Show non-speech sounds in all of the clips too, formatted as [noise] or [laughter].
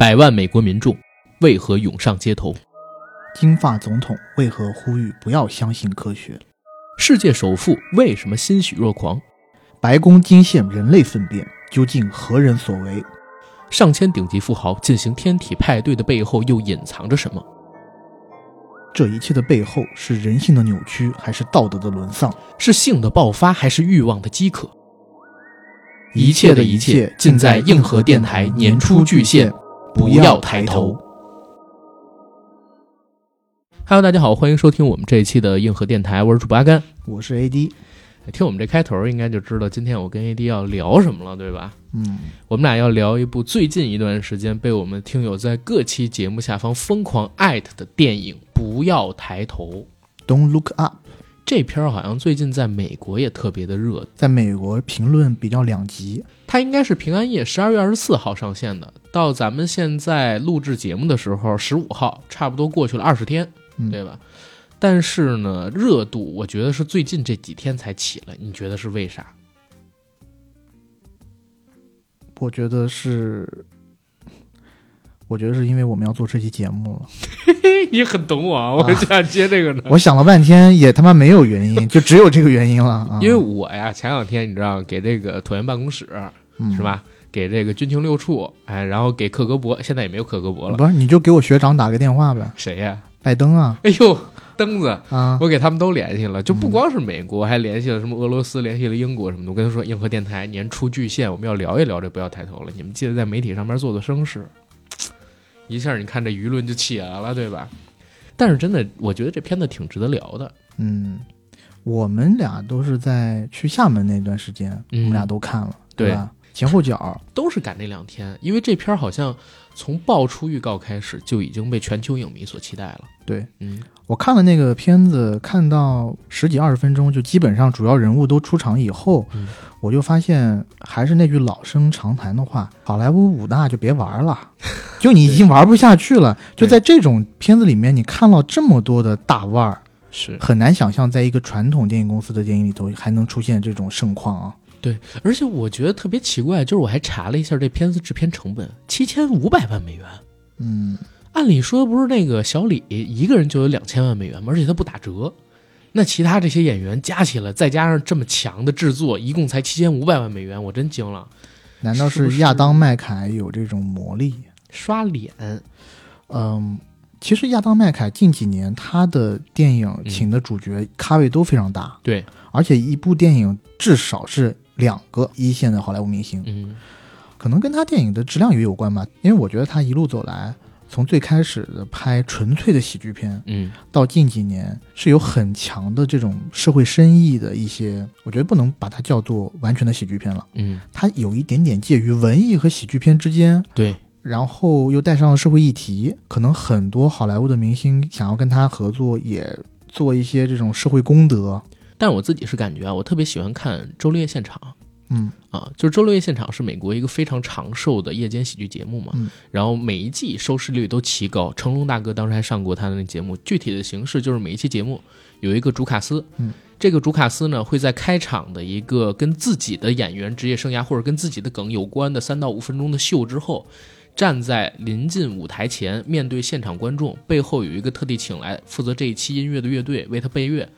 百万美国民众为何涌上街头？金发总统为何呼吁不要相信科学？世界首富为什么欣喜若狂？白宫惊现人类粪便，究竟何人所为？上千顶级富豪进行天体派对的背后又隐藏着什么？这一切的背后是人性的扭曲，还是道德的沦丧？是性的爆发，还是欲望的饥渴？一切的一切尽在硬核电台年初巨献，不要抬头。Hello，大家好，欢迎收听我们这一期的硬核电台，我是主播阿甘，我是 AD。听我们这开头，应该就知道今天我跟 AD 要聊什么了，对吧？嗯，我们俩要聊一部最近一段时间被我们听友在各期节目下方疯狂艾特的电影《不要抬头》。Don't look up，这片儿好像最近在美国也特别的热，在美国评论比较两极。它应该是平安夜十二月二十四号上线的，到咱们现在录制节目的时候，十五号，差不多过去了二十天，嗯对吧？但是呢，热度我觉得是最近这几天才起来，你觉得是为啥？我觉得是，我觉得是因为我们要做这期节目了。[laughs] 你很懂我啊，我就想接这个呢。我想了半天，也他妈没有原因，就只有这个原因了啊！因为我呀，前两天你知道给这个椭圆办公室嗯是？吧？给这个军情六处，哎，然后给克格勃，现在也没有克格勃了。不是，你就给我学长打个电话呗，谁呀？拜登啊哎呦，登子，啊！我给他们都联系了，就不光是美国，还联系了什么俄罗斯，联系了英国什么的。我跟他说，硬核电台年初巨献，我们要聊一聊这，不要抬头了。你们记得在媒体上面做做声势，[tsk] 一下你看这舆论就起来了，对吧？但是真的，我觉得这片子挺值得聊的。嗯，我们俩都是在去厦门那段时间，嗯我们俩都看了，对吧？前后脚，都是赶那两天，因为这片儿好像从爆出预告开始就已经被全球影迷所期待了。对嗯，我看了那个片子，看到十几二十分钟，就基本上主要人物都出场以后，嗯我就发现还是那句老生常谈的话：好莱坞五大就别玩了，[laughs] 就你已经玩不下去了。就在这种片子里面，你看到这么多的大腕儿，是，很难想象在一个传统电影公司的电影里头还能出现这种盛况啊！而且我觉得特别奇怪，就是我还查了一下这片子制片成本，七千五百万美元。嗯，按理说不是那个小李一个人就有两千万美元吗？而且他不打折，那其他这些演员加起来，再加上这么强的制作，一共才七千五百万美元，我真惊了。难道是亚当麦凯有这种魔力？刷脸，嗯，其实亚当麦凯近几年他的电影嗯请的主角咖位都非常大，对，而且一部电影至少是两个一线的好莱坞明星，嗯可能跟他电影的质量也有关吧。因为我觉得他一路走来，从最开始的拍纯粹的喜剧片，嗯，到近几年是有很强的这种社会深意的一些，我觉得不能把它叫做完全的喜剧片了，嗯，它有一点点介于文艺和喜剧片之间。对，然后又带上了社会议题，可能很多好莱坞的明星想要跟他合作，也做一些这种社会功德。但我自己是感觉啊，我特别喜欢看周六夜现场。嗯啊，就是周六夜现场是美国一个非常长寿的夜间喜剧节目嘛，嗯然后每一季收视率都奇高。成龙大哥当时还上过他的那节目，具体的形式就是每一期节目有一个主卡司，嗯，这个主卡司呢会在开场的一个跟自己的演员职业生涯或者跟自己的梗有关的三到五分钟的秀之后，站在临近舞台前，面对现场观众，背后有一个特地请来负责这一期音乐的乐队为他备乐。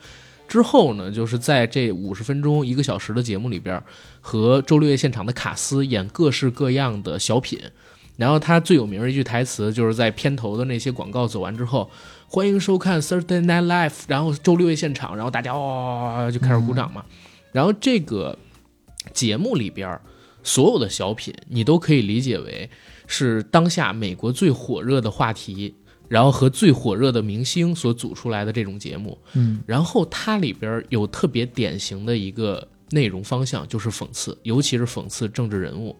之后呢，就是在这五十分钟、一个小时的节目里边，和周六夜现场的卡斯演各式各样的小品。然后他最有名的一句台词，就是在片头的那些广告走完之后，欢迎收看 Thursday Night Live，然后周六夜现场，然后大家哇、就开始鼓掌嘛。然后这个节目里边所有的小品，你都可以理解为是当下美国最火热的话题，然后和最火热的明星所组出来的这种节目。嗯然后它里边有特别典型的一个内容方向，就是讽刺，尤其是讽刺政治人物，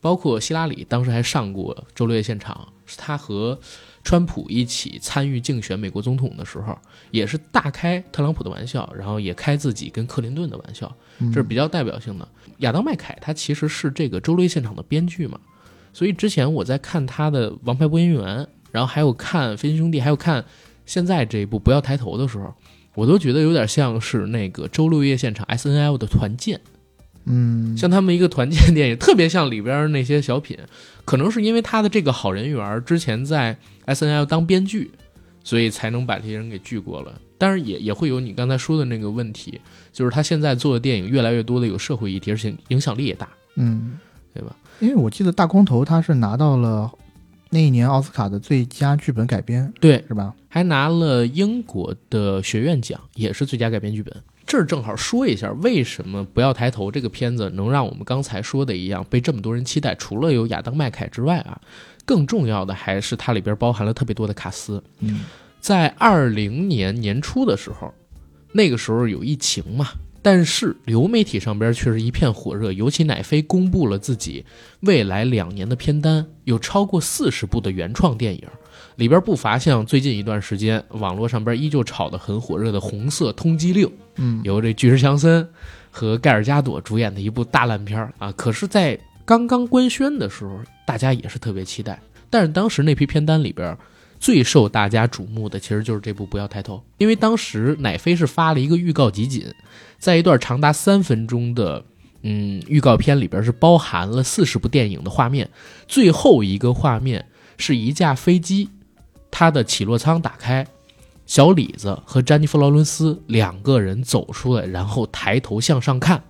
包括希拉里当时还上过周六夜现场，是他和川普一起参与竞选美国总统的时候，也是大开特朗普的玩笑，然后也开自己跟克林顿的玩笑，嗯这是比较代表性的。亚当麦凯他其实是这个周六夜现场的编剧嘛，所以之前我在看他的《王牌播音员》，然后还有看《飞行兄弟》，还有看现在这一部《不要抬头》的时候，我都觉得有点像是那个周六夜现场 S N L 的团建，嗯，像他们一个团建电影，特别像里边那些小品，可能是因为他的这个好人缘儿之前在 S N L 当编剧，所以才能把这些人给聚过了。当然也也会有你刚才说的那个问题，就是他现在做的电影越来越多的有社会议题，而且影响力也大，嗯，对吧？因为我记得大光头他是拿到了那一年奥斯卡的最佳剧本改编，对，是吧？还拿了英国的学院奖，也是最佳改编剧本。这儿正好说一下，为什么《不要抬头》这个片子能让我们刚才说的一样被这么多人期待？除了有亚当麦凯之外啊，更重要的还是它里边包含了特别多的卡斯。嗯，在二零年年初的时候，那个时候有疫情嘛，但是流媒体上边却是一片火热，尤其奶飞公布了自己未来两年的片单，有超过四十部的原创电影。里边不乏像最近一段时间网络上边依旧炒得很火热的《红色通缉令》，嗯，由这巨石强森和盖尔加朵主演的一部大烂片啊。可是，在刚刚官宣的时候，大家也是特别期待。但是当时那批片单里边，最受大家瞩目的其实就是这部《不要抬头》，因为当时奶飞是发了一个预告集锦，在一段长达三分钟的嗯预告片里边是包含了四十部电影的画面，最后一个画面是一架飞机。它的起落舱打开，小李子和詹妮弗·劳伦斯两个人走出来，然后抬头向上看。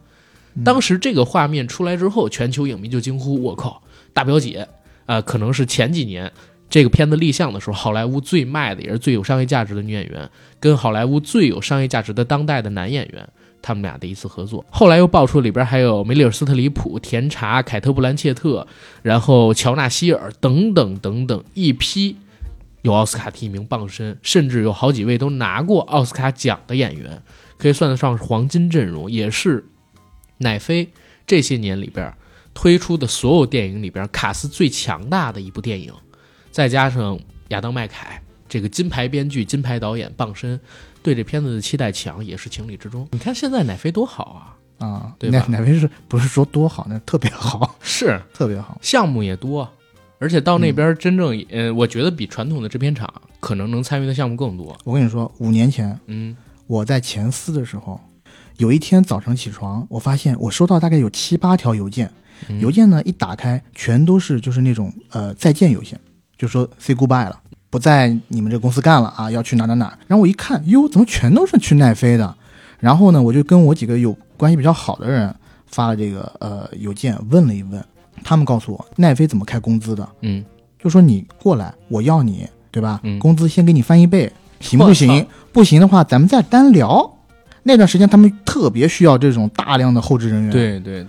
当时这个画面出来之后，全球影迷就惊呼：“我靠，大表姐！”啊、可能是前几年这个片子立项的时候，好莱坞最卖的也是最有商业价值的女演员，跟好莱坞最有商业价值的当代的男演员，他们俩的一次合作。后来又爆出里边还有梅丽尔·斯特里普、甜茶、凯特·布兰切特，然后乔纳希尔等等等等一批。有奥斯卡提名傍身，甚至有好几位都拿过奥斯卡奖的演员，可以算得上是黄金阵容，也是乃飞这些年里边推出的所有电影里边卡斯最强大的一部电影。再加上亚当麦凯这个金牌编剧、金牌导演傍身，对这片子的期待强也是情理之中。你看现在奶飞多好啊，啊，对吧哪哪位是不是说多好？那特别好，[laughs] [laughs] 是特别好。项目也多，而且到那边真正，呃，我觉得比传统的制片厂可能能参与的项目更多。我跟你说，五年前嗯我在前司的时候，有一天早晨起床，我发现我收到大概有七八条邮件，嗯邮件呢一打开，全都是就是那种呃再见邮件，就说 say goodbye 了，不在你们这公司干了啊，要去哪哪哪。然后我一看，哟，怎么全都是去奈飞的？然后呢，我就跟我几个有关系比较好的人发了这个呃邮件，问了一问，他们告诉我奈飞怎么开工资的，嗯，就说你过来，我要你，对吧？嗯工资先给你翻一倍，行不行？不行的话，咱们再单聊。那段时间他们特别需要这种大量的后置人员。，对对对，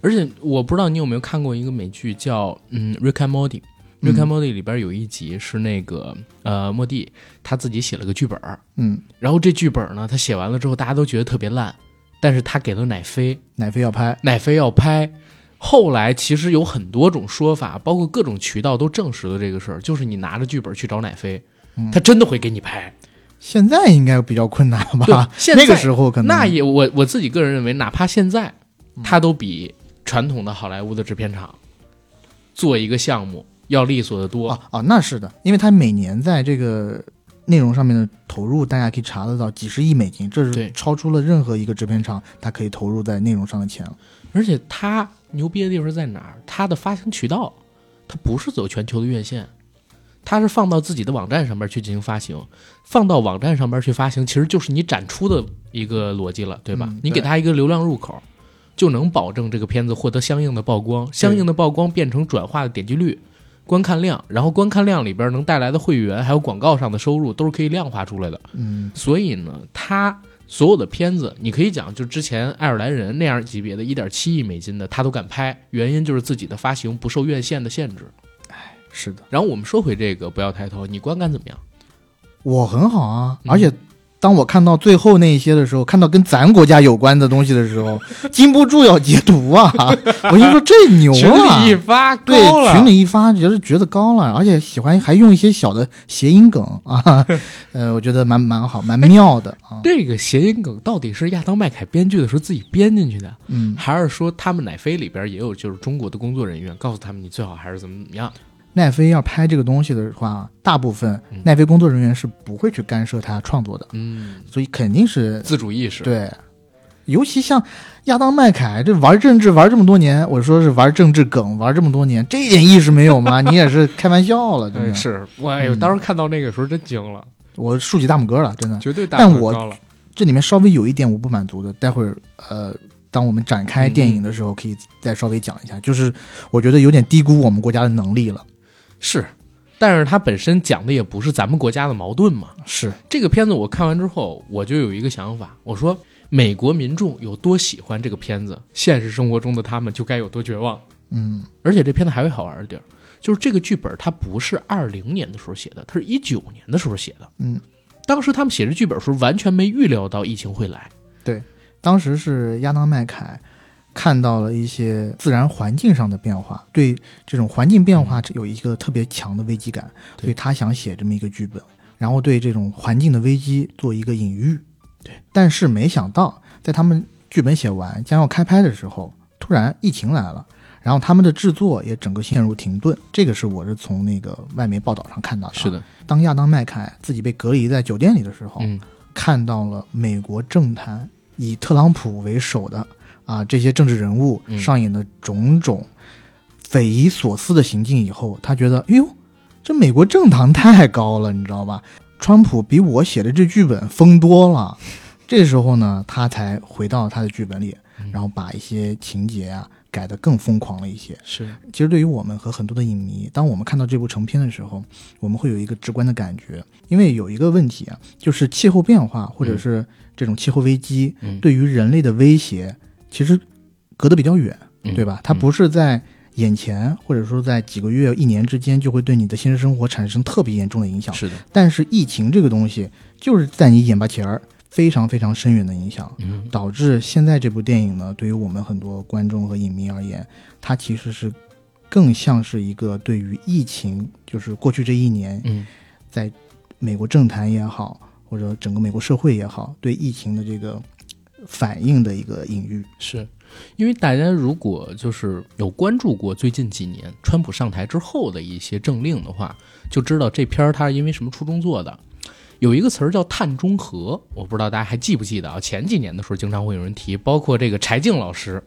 而且我不知道你有没有看过一个美剧叫嗯《Rick and Morty》。嗯 Rick and Morty 里边有一集是那个呃莫蒂他自己写了个剧本，嗯，然后这剧本呢他写完了之后大家都觉得特别烂，但是他给了奶飞，奶飞要拍，奶飞要拍。后来其实有很多种说法，包括各种渠道都证实了这个事儿，就是你拿着剧本去找奶飞，嗯他真的会给你拍。现在应该比较困难对吧？，现在那个时候可能那也我我自己个人认为，哪怕现在，嗯它都比传统的好莱坞的制片厂做一个项目要利索得多。啊啊，那是的，因为它每年在这个内容上面的投入，大家可以查得到几十亿美金，这是超出了任何一个制片厂它可以投入在内容上的钱了。而且它牛逼的地方在哪儿？它的发行渠道，它不是走全球的院线，它是放到自己的网站上面去进行发行。放到网站上面去发行，其实就是你展出的一个逻辑了，对吧？嗯你给它一个流量入口，就能保证这个片子获得相应的曝光，相应的曝光变成转化的点击率。观看量，然后观看量里边能带来的会员，还有广告上的收入，都是可以量化出来的。嗯，所以呢，他所有的片子，你可以讲，就之前爱尔兰人那样级别的一点七亿美金的，他都敢拍，原因就是自己的发行不受院线的限制。是的，然后我们说回这个，不要抬头，你观感怎么样？我很好啊，嗯而且当我看到最后那一些的时候，看到跟咱国家有关的东西的时候，[laughs] 禁不住要截图啊！[laughs] 我就说这牛啊群，里一发对高了，群里一发，觉得觉得高了，而且喜欢还用一些小的谐音梗啊，[laughs] 呃，我觉得蛮蛮好，蛮妙的啊。这个谐音梗到底是亚当麦凯编剧的时候自己编进去的，嗯，还是说他们奶飞里边也有就是中国的工作人员告诉他们你最好还是怎么怎么样？奈飞要拍这个东西的话，大部分嗯奈飞工作人员是不会去干涉他创作的，嗯，所以肯定是自主意识。对，尤其像亚当麦凯这玩政治玩这么多年，我说是玩政治梗玩这么多年，这点意识没有吗？[laughs] 你也是开玩笑了，真的。是我哎呦，嗯当时看到那个时候真惊了，我竖起大拇哥了，真的。绝对大拇哥了。这里面稍微有一点我不满足的，待会儿呃，当我们展开电影的时候，可以再稍微讲一下。就是我觉得有点低估我们国家的能力了。是，但是它本身讲的也不是咱们国家的矛盾嘛。是，这个片子我看完之后，我就有一个想法，我说美国民众有多喜欢这个片子，现实生活中的他们就该有多绝望。嗯而且这片子还有好玩的地儿，就是这个剧本它不是二零年的时候写的，它是一九年的时候写的。嗯，当时他们写这剧本的时候，完全没预料到疫情会来。对当时是亚当麦凯看到了一些自然环境上的变化，对这种环境变化有一个特别强的危机感，对所以他想写这么一个剧本，然后对这种环境的危机做一个隐喻。对，但是没想到，在他们剧本写完将要开拍的时候，突然疫情来了。然后他们的制作也整个陷入停顿，这个是我是从那个外媒报道上看到的。是，的，当亚当麦凯自己被隔离在酒店里的时候，嗯，看到了美国政坛以特朗普为首的啊这些政治人物嗯上演的种种匪夷所思的行径以后，他觉得，哎呦，这美国政坛太高了，你知道吧？川普比我写的这剧本疯多了。这时候呢，他才回到他的剧本里，嗯然后把一些情节啊改得更疯狂了一些。是，其实对于我们和很多的影迷，当我们看到这部成片的时候，我们会有一个直观的感觉，因为有一个问题啊，就是气候变化或者是这种气候危机嗯，对于人类的威胁，其实隔得比较远，嗯对吧？它不是在眼前，或者说在几个月、一年之间就会对你的现实生活产生特别严重的影响。是的，但是疫情这个东西，就是在你眼巴前儿非常非常深远的影响。嗯，导致现在这部电影呢，对于我们很多观众和影迷而言，它其实是更像是一个对于疫情，就是过去这一年，嗯，在美国政坛也好，或者整个美国社会也好，对疫情的这个反应的一个隐喻。是因为大家如果就是有关注过最近几年川普上台之后的一些政令的话，就知道这篇儿它是因为什么初衷做的。有一个词儿叫碳中和，我不知道大家还记不记得啊？前几年的时候经常会有人提，包括这个柴静老师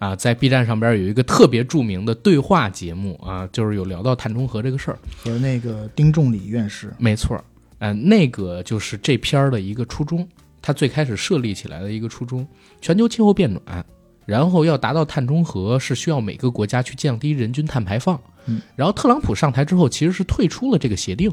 啊，在 B 站上边有一个特别著名的对话节目啊，就是有聊到碳中和这个事儿。和那个丁仲礼院士，没错儿，嗯、那个就是这篇儿的一个初衷，它最开始设立起来的一个初衷，全球气候变暖，然后要达到碳中和，是需要每个国家去降低人均碳排放。嗯，然后特朗普上台之后，其实是退出了这个协定，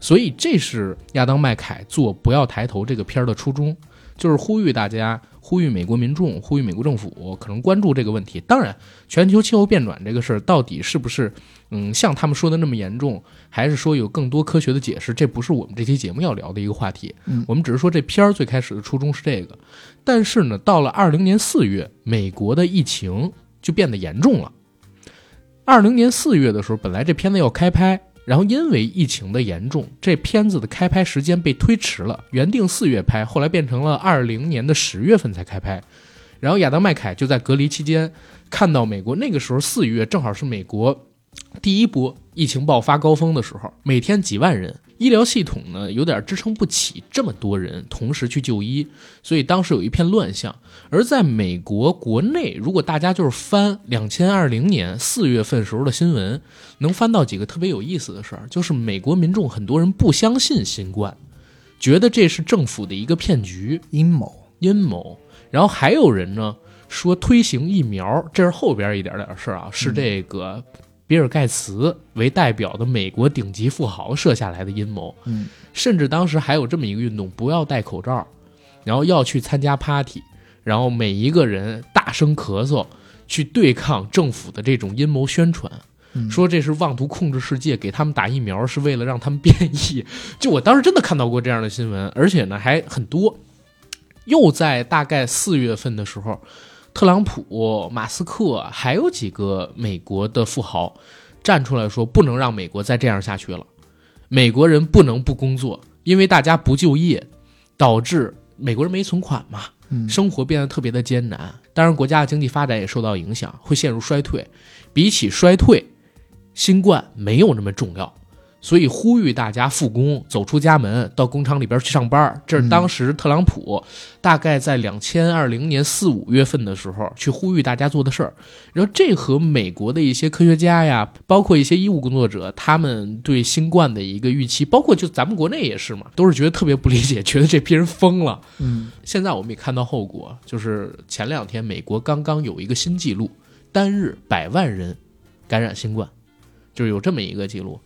所以这是亚当麦凯做《不要抬头》这个片儿的初衷，就是呼吁大家，呼吁美国民众，呼吁美国政府可能关注这个问题。当然，全球气候变暖这个事儿到底是不是，嗯，像他们说的那么严重，还是说有更多科学的解释？这不是我们这期节目要聊的一个话题。嗯我们只是说这片儿最开始的初衷是这个，但是呢，到了二零年四月，美国的疫情就变得严重了。二零年四月的时候，本来这片子要开拍，然后因为疫情的严重，这片子的开拍时间被推迟了，原定四月拍，后来变成了二零年的十月份才开拍。然后亚当麦凯就在隔离期间看到美国那个时候四月正好是美国第一波疫情爆发高峰的时候，每天几万人，医疗系统呢有点支撑不起这么多人同时去就医，所以当时有一片乱象。而在美国国内，如果大家就是翻两千二零年四月份时候的新闻，能翻到几个特别有意思的事儿，就是美国民众很多人不相信新冠，觉得这是政府的一个骗局阴谋。阴谋，然后还有人呢说推行疫苗，这是后边一点点的事儿啊，是这个比尔盖茨为代表的美国顶级富豪设下来的阴谋。嗯，甚至当时还有这么一个运动，不要戴口罩，然后要去参加 party，然后每一个人大声咳嗽，去对抗政府的这种阴谋宣传。嗯说这是妄图控制世界，给他们打疫苗是为了让他们变异。[laughs] 就我当时真的看到过这样的新闻，而且呢还很多。又在大概四月份的时候，特朗普、马斯克还有几个美国的富豪站出来说，不能让美国再这样下去了。美国人不能不工作，因为大家不就业，导致美国人没存款嘛，嗯生活变得特别的艰难。当然，国家的经济发展也受到影响，会陷入衰退。比起衰退，新冠没有那么重要。所以呼吁大家复工，走出家门，到工厂里边去上班。这是当时特朗普大概在两千二零年四五月份的时候去呼吁大家做的事儿。然后这和美国的一些科学家呀，包括一些医务工作者，他们对新冠的一个预期，包括就咱们国内也是嘛，都是觉得特别不理解，觉得这批人疯了。嗯，现在我们也看到后果，就是前两天美国刚刚有一个新纪录，单日百万人感染新冠，就是有这么一个记录。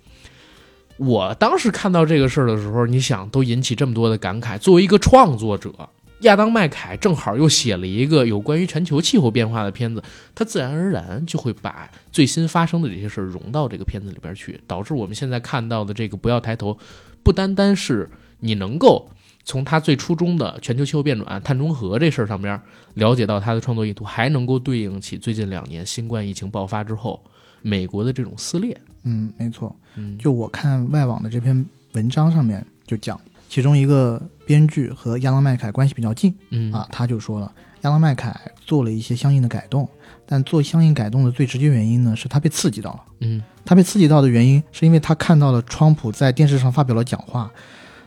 我当时看到这个事儿的时候，你想都引起这么多的感慨。作为一个创作者，亚当麦凯正好又写了一个有关于全球气候变化的片子，他自然而然就会把最新发生的这些事儿融到这个片子里边去，导致我们现在看到的这个“不要抬头”，不单单是你能够从他最初中的全球气候变暖、碳中和这事儿上边了解到他的创作意图，还能够对应起最近两年新冠疫情爆发之后美国的这种撕裂。嗯，没错。嗯，就我看外网的这篇文章上面就讲，其中一个编剧和亚当麦凯关系比较近嗯啊，他就说了，亚当麦凯做了一些相应的改动，但做相应改动的最直接原因呢，是他被刺激到了。嗯他被刺激到的原因，是因为他看到了川普在电视上发表了讲话，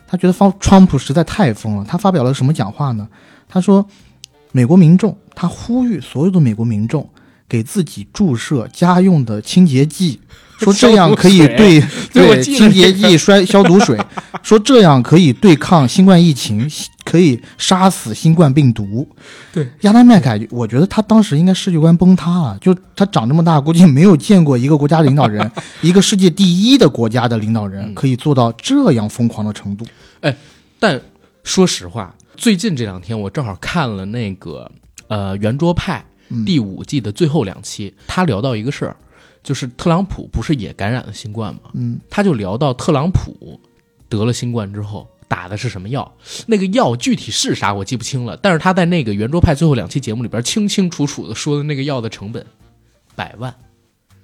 他觉得方川普实在太疯了。他发表了什么讲话呢？他说，美国民众，他呼吁所有的美国民众给自己注射家用的清洁剂，[laughs] 说这样可以对对清洁剂摔消毒水，[laughs] 说这样可以对抗新冠疫情，可以杀死新冠病毒。对，亚当麦凯，我觉得他当时应该世界观崩塌了。就他长这么大，估计没有见过一个国家领导人，[laughs] 一个世界第一的国家的领导人嗯可以做到这样疯狂的程度。哎但说实话，最近这两天我正好看了那个呃圆桌派嗯第五季的最后两期，他聊到一个事儿，就是特朗普不是也感染了新冠吗？嗯他就聊到特朗普得了新冠之后打的是什么药，那个药具体是啥我记不清了，但是他在那个圆桌派最后两期节目里边清清楚楚的说的那个药的成本百万，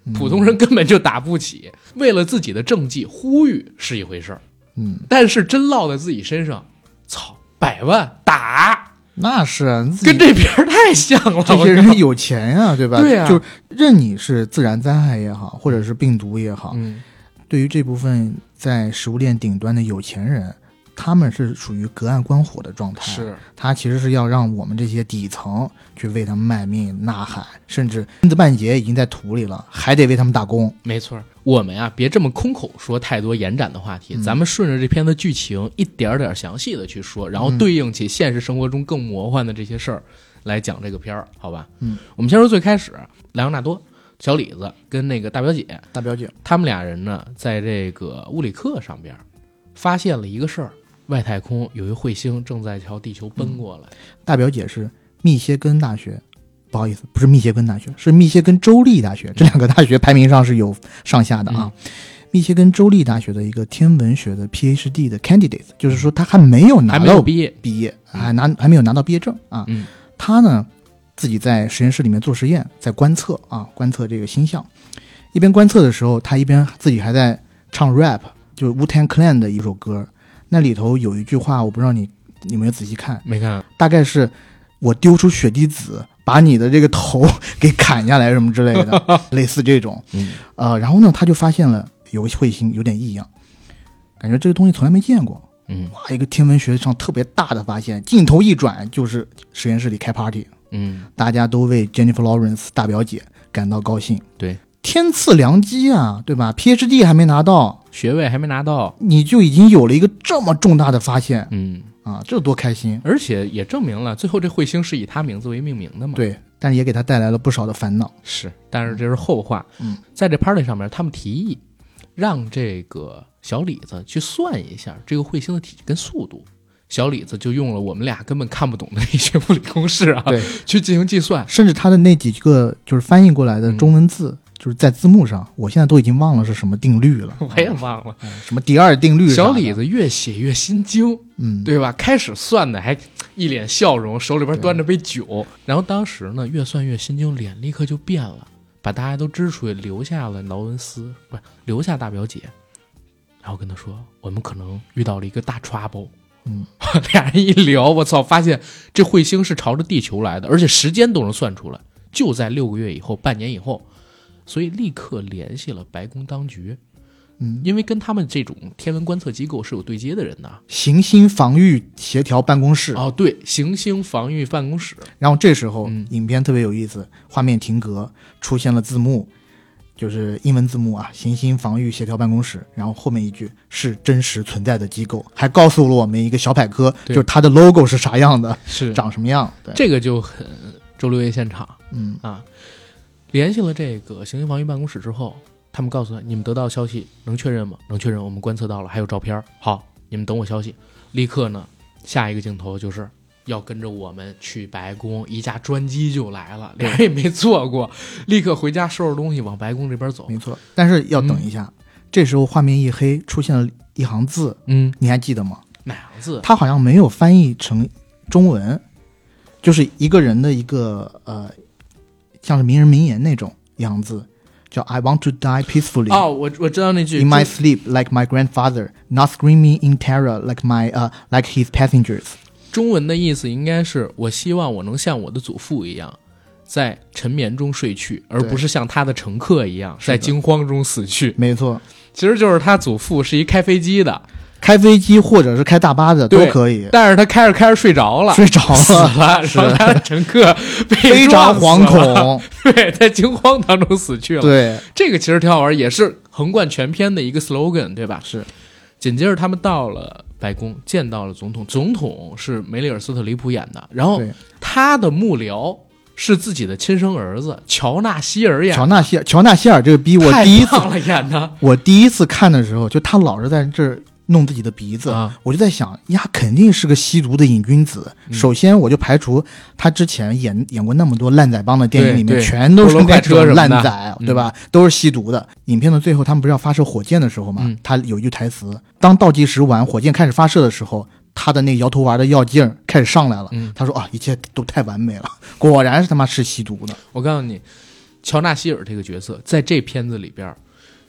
嗯普通人根本就打不起。为了自己的政绩呼吁是一回事儿，嗯，但是真落在自己身上，操，百万打，那是啊跟这边太像了。这些人有钱呀、对吧？对呀就任你是自然灾害也好，或者是病毒也好，嗯，对于这部分在食物链顶端的有钱人，他们是属于隔岸观火的状态。是，他其实是要让我们这些底层去为他们卖命呐喊，甚至金子半截已经在土里了，还得为他们打工。没错儿。我们呀，别这么空口说太多延展的话题，咱们顺着这篇的剧情一点儿点儿详细的去说，然后对应起现实生活中更魔幻的这些事儿来讲这个片儿，好吧？嗯，我们先说最开始，莱昂纳多、小李子跟那个大表姐，大表姐，他们俩人呢，在这个物理课上边发现了一个事儿：外太空有一彗星正在朝地球奔过来。大表姐是密歇根大学，不好意思，不是密歇根大学，是密歇根州立大学。这两个大学排名上是有上下的啊。密歇根州立大学的一个天文学的 PhD 的 candidate，就是说他还没有拿还没到有毕业，毕业，还拿还没有拿到毕业证啊。嗯他呢自己在实验室里面做实验，在观测啊，观测这个星象。一边观测的时候，他一边自己还在唱 rap，就是 Wu-Tang Clan 的一首歌。那里头有一句话，我不知道你你有没有仔细看，没看，大概是我丢出血滴子，把你的这个头 [laughs] 给砍下来什么之类的，[laughs] 类似这种。嗯呃，然后呢，他就发现了有个彗星有点异样，感觉这个东西从来没见过。嗯哇，一个天文学上特别大的发现，镜头一转就是实验室里开 party，嗯，大家都为 Jennifer Lawrence 大表姐感到高兴。对，天赐良机啊，对吧？PhD 还没拿到，学位还没拿到，你就已经有了一个这么重大的发现嗯，啊，这多开心！而且也证明了最后这彗星是以他名字为命名的嘛。，对，但是也给他带来了不少的烦恼。是，但是这是后话。嗯，在这 party 上面，他们提议让这个小李子去算一下这个彗星的体积跟速度。小李子就用了我们俩根本看不懂的一些物理公式啊，对，去进行计算。甚至他的那几个就是翻译过来的中文字，就是在字幕上，我现在都已经忘了是什么定律了。我也忘了，什么第二定律？小李子越写越心惊，嗯，对吧？开始算的还一脸笑容，手里边端着杯酒，然后当时呢越算越心惊，脸立刻就变了，把大家都支出去，留下了劳恩斯，不是留下大表姐，然后跟他说，我们可能遇到了一个大 trouble。嗯，[laughs] 俩人一聊，我操，发现这彗星是朝着地球来的，而且时间都能算出来，就在六个月以后，半年以后，所以立刻联系了白宫当局，嗯，因为跟他们这种天文观测机构是有对接的人的。行星防御协调办公室。哦，对，行星防御办公室。然后这时候、嗯影片特别有意思，画面停格，出现了字幕，就是英文字幕啊，行星防御协调办公室。然后后面一句是真实存在的机构，还告诉了我们一个小百科，就是它的 logo 是啥样的，是长什么样。对，这个就很周六夜现场嗯啊。联系了这个行星防御办公室之后，他们告诉他，你们得到消息能确认吗？能确认，我们观测到了，还有照片。好，你们等我消息。立刻呢，下一个镜头就是要跟着我们去白宫，一架专机就来了，俩人也没坐过，立刻回家收拾东西往白宫这边走。没错。但是要等一下，这时候画面一黑，出现了一行字，嗯，你还记得吗？哪行字？他好像没有翻译成中文，就是一个人的一个呃，像是名人名言那种一行字，叫 "I want to die peacefully." 哦，我我知道那句 In my sleep, like my grandfather, not screaming in terror, like my uh, like his passengers. 中文的意思应该是：我希望我能像我的祖父一样，在沉眠中睡去，而不是像他的乘客一样在惊慌中死去。没错，其实就是他祖父是一开飞机的，开飞机或者是开大巴的都可以。但是他开着开着睡着了，[laughs] 睡着死了，了，是然后他的乘客非常 [laughs] 惶恐。[laughs] 对，在惊慌当中死去了。对，这个其实挺好玩，也是横贯全篇的一个 slogan，对吧？是。紧接着他们到了白宫，见到了总统，总统是梅里尔·斯特里普演的，然后他的幕僚是自己的亲生儿子乔纳希尔演的，乔纳希尔，乔纳希尔这个逼，我第一次棒了演的，我第一次看的时候，就他老是在这儿弄自己的鼻子，啊我就在想，呀，肯定是个吸毒的瘾君子。嗯首先，我就排除他之前演演过那么多烂仔帮的电影里面，全都是烂仔，嗯对吧？都是吸毒的。影片的最后，他们不是要发射火箭的时候嘛？嗯他有一句台词：当倒计时完，火箭开始发射的时候。他的那摇头丸的药劲儿开始上来了，嗯他说啊，一切都太完美了，[laughs] 果然是他妈是吸毒的，我告诉你，乔纳希尔这个角色在这片子里边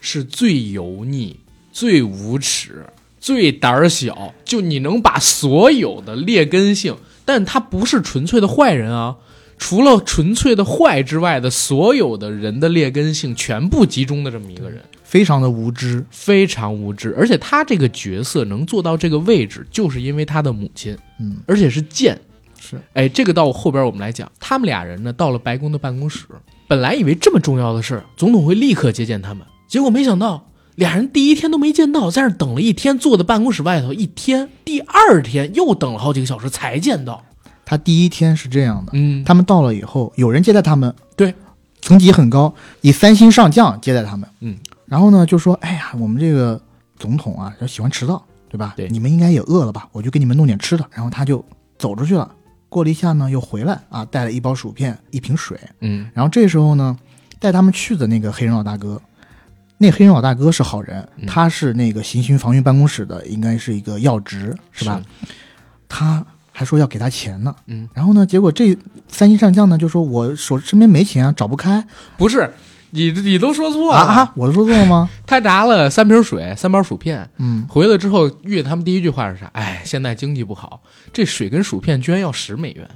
是最油腻、最无耻、最胆儿小，就你能把所有的劣根性，但他不是纯粹的坏人啊。除了纯粹的坏之外的所有的人的劣根性全部集中的这么一个人，非常的无知。非常无知。而且他这个角色能做到这个位置，就是因为他的母亲，嗯，而且是贱。是哎，这个到后边我们来讲，他们俩人呢到了白宫的办公室，本来以为这么重要的事儿，总统会立刻接见他们，结果没想到俩人第一天都没见到，在那等了一天，坐在办公室外头一天，第二天又等了好几个小时才见到。他第一天是这样的，嗯，他们到了以后，有人接待他们，对，层级很高，以三星上将接待他们，嗯，然后呢就说，哎呀，我们这个总统啊，喜欢迟到，对吧？对你们应该也饿了吧？我就给你们弄点吃的。然后他就走出去了，过了一下呢，又回来啊，带了一包薯片，一瓶水。嗯然后这时候呢，带他们去的那个黑人老大哥，那黑人老大哥是好人，嗯他是那个行星防御办公室的，应该是一个要职，是吧？？他还说要给他钱呢。嗯，然后呢，结果这三星上将呢就说：“我手身边没钱啊，找不开不是，你你都说错了啊啊！”我说错了吗？[laughs] 他拿了三瓶水，三包薯片，嗯，回来之后遇见他们第一句话是啥？哎，现在经济不好，这水跟薯片居然要十美元。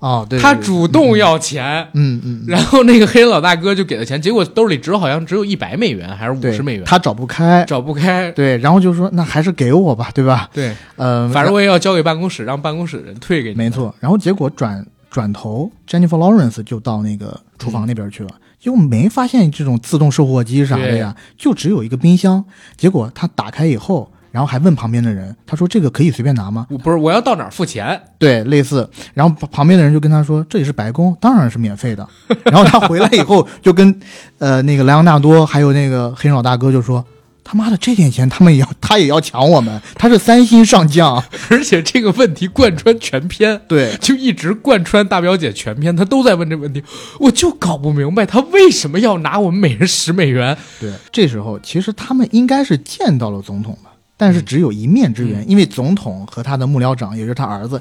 哦，对，他对主动要钱，嗯嗯，嗯然后那个黑人老大哥就给了钱，结果兜里只有好像只有一百美元还是五对十美元，他找不开，找不开。对，然后就说那还是给我吧，对吧？对，呃，反正我也要交给办公室，让办公室人退给你。没，错。然后结果转转头，Jennifer Lawrence 就到那个厨房那边去了，结果没发现这种自动售货机啥的呀，就只有一个冰箱。结果他打开以后，然后还问旁边的人，他说这个可以随便拿吗？我不是我要到哪儿付钱？对，类似。然后旁旁边的人就跟他说：“这里是白宫，当然是免费的。[laughs] ”然后他回来以后就跟呃那个莱昂纳多还有那个黑人老大哥就说：“他妈的，这点钱他们也要，他也要抢我们？他是三星上将。[laughs] 而且这个问题贯穿全篇”，对，就一直贯穿大表姐全篇，他都在问这个问题，我就搞不明白他为什么要拿我们每人十美元。对，这时候其实他们应该是见到了总统的，但是只有一面之缘，嗯因为总统和他的幕僚长，也就是他儿子，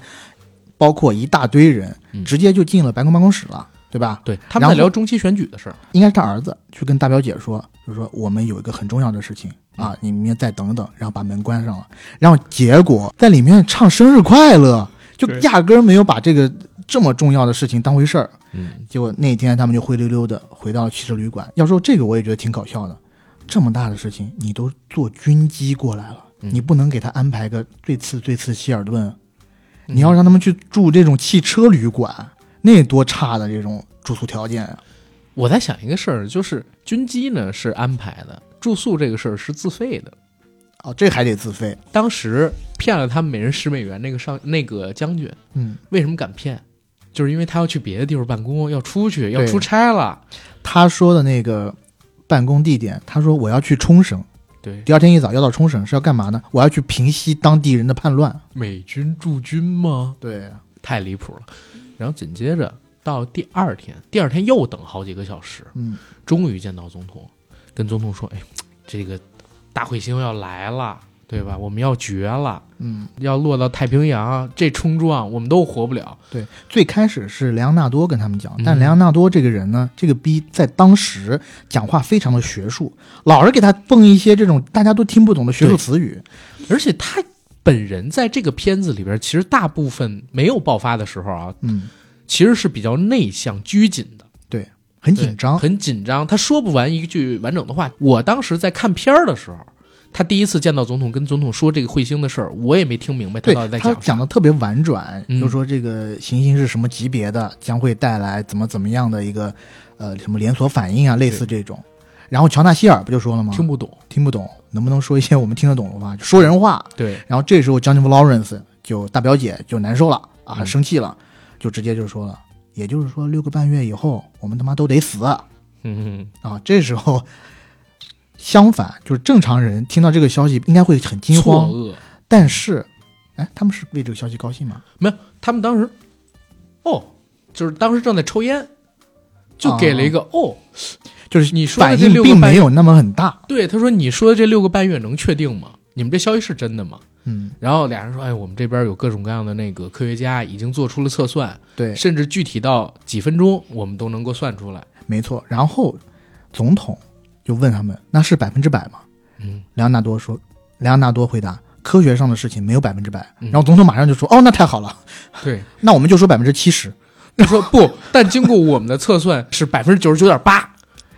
包括一大堆人，嗯直接就进了白宫办公室了，对吧？对，他们在聊中期选举的事儿。应该是他儿子去跟大表姐说，就是说我们有一个很重要的事情啊，你们再等等，然后把门关上了，然后结果在里面唱生日快乐，就压根儿没有把这个这么重要的事情当回事儿。嗯，结果那天他们就灰溜溜的回到汽车旅馆。要说这个，我也觉得挺搞笑的。这么大的事情，你都坐军机过来了，嗯你不能给他安排个最次最次希尔顿，嗯你要让他们去住这种汽车旅馆，那多差的这种住宿条件啊！我在想一个事儿，就是军机呢是安排的，住宿这个事儿是自费的。哦，这还得自费。当时骗了他们每人十美元那个上那个将军，嗯，为什么敢骗？就是因为他要去别的地方办公，要出去，要出差了。他说的那个办公地点，他说我要去冲绳，对，第二天一早要到冲绳是要干嘛呢？我要去平息当地人的叛乱。美军驻军吗？对，太离谱了。然后紧接着到第二天，第二天又等好几个小时，嗯，终于见到总统，跟总统说：“哎，这个大彗星要来了，对吧？我们要绝了，嗯，要落到太平洋，这冲撞我们都活不了。对，最开始是莱昂纳多跟他们讲，嗯但莱昂纳多这个人呢，这个逼在当时讲话非常的学术，老是给他蹦一些这种大家都听不懂的学术词语。而且他本人在这个片子里边，其实大部分没有爆发的时候啊，嗯，其实是比较内向、拘谨的。”对，很紧张。很紧张，他说不完一句完整的话。我当时在看片儿的时候，他第一次见到总统，跟总统说这个彗星的事儿，我也没听明白他到底在讲啥。讲的特别婉转，嗯就说这个行星是什么级别的，将会带来怎么怎么样的一个呃什么连锁反应啊，类似这种。然后乔纳希尔不就说了吗？听不懂，听不懂，能不能说一些我们听得懂的话？说人话。对，然后这时候 Jennifer Lawrence 就大表姐就难受了啊，嗯生气了，就直接就说了，也就是说六个半月以后，我们他妈都得死啊！嗯，这时候相反，就是正常人听到这个消息应该会很惊慌。但是，哎，他们是为这个消息高兴吗？没有，他们当时，哦，就是当时正在抽烟，就给了一个哦就是你说的这六个并没有那么很大，对，他说你说的这六个半月能确定吗？你们这消息是真的吗？嗯，然后俩人说，哎，我们这边有各种各样的那个科学家已经做出了测算，对，甚至具体到几分钟，我们都能够算出来。没错。然后总统就问他们，那是百分之百吗？嗯，莱昂纳多说，莱昂纳多回答，科学上的事情没有百分之百。嗯然后总统马上就说，哦，那太好了，[laughs] 对，[laughs] 那我们就说百分之七十。他说不，但经过我们的测算是百分之九十九点八，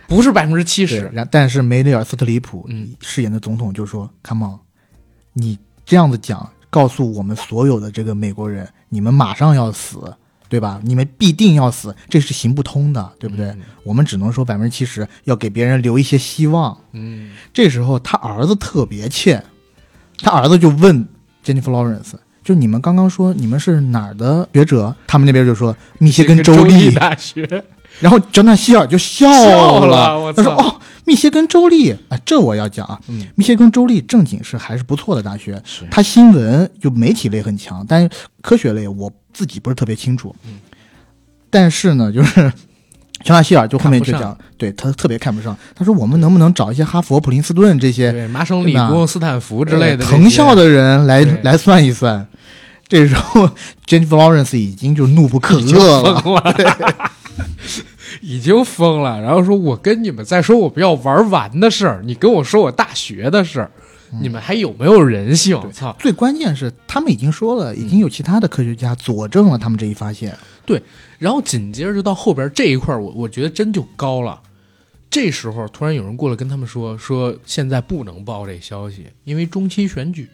不是百分之七，十。然但是梅里尔·斯特里普嗯饰演的总统就说：“Come on，你这样子讲，告诉我们所有的这个美国人，你们马上要死，对吧？你们必定要死，这是行不通的，对不对？嗯我们只能说百分之七十，要给别人留一些希望。嗯，这时候他儿子特别欠，他儿子就问 Jennifer Lawrence。就你们刚刚说你们是哪儿的学者？他们那边就说密歇根州立大学，[laughs] 然后乔纳希尔就笑笑了他说：“哦，密歇根州立啊，这我要讲啊。嗯，密歇根州立正经是还是不错的大学，是它新闻就媒体类很强，但是科学类我自己不是特别清楚。嗯，但是呢，就是 [laughs] 乔纳希尔就后面就讲，对他特别看不上。他说我们能不能找一些哈佛、普林斯顿这些对麻省理工、斯坦福之类的呃藤校的，人来来算一算？这时候 Jennifer Lawrence 已经就怒不可遏了，已经疯了。[laughs] 然后说，我跟你们在说我们要玩完的事儿，你跟我说我大学的事儿，你们还有没有人性？操！最关键是，他们已经说了，已经有其他的科学家佐证了他们这一发现。对然后紧接着就到后边这一块儿，我我觉得真就高了。这时候突然有人过来跟他们说，说现在不能报这消息，因为中期选举，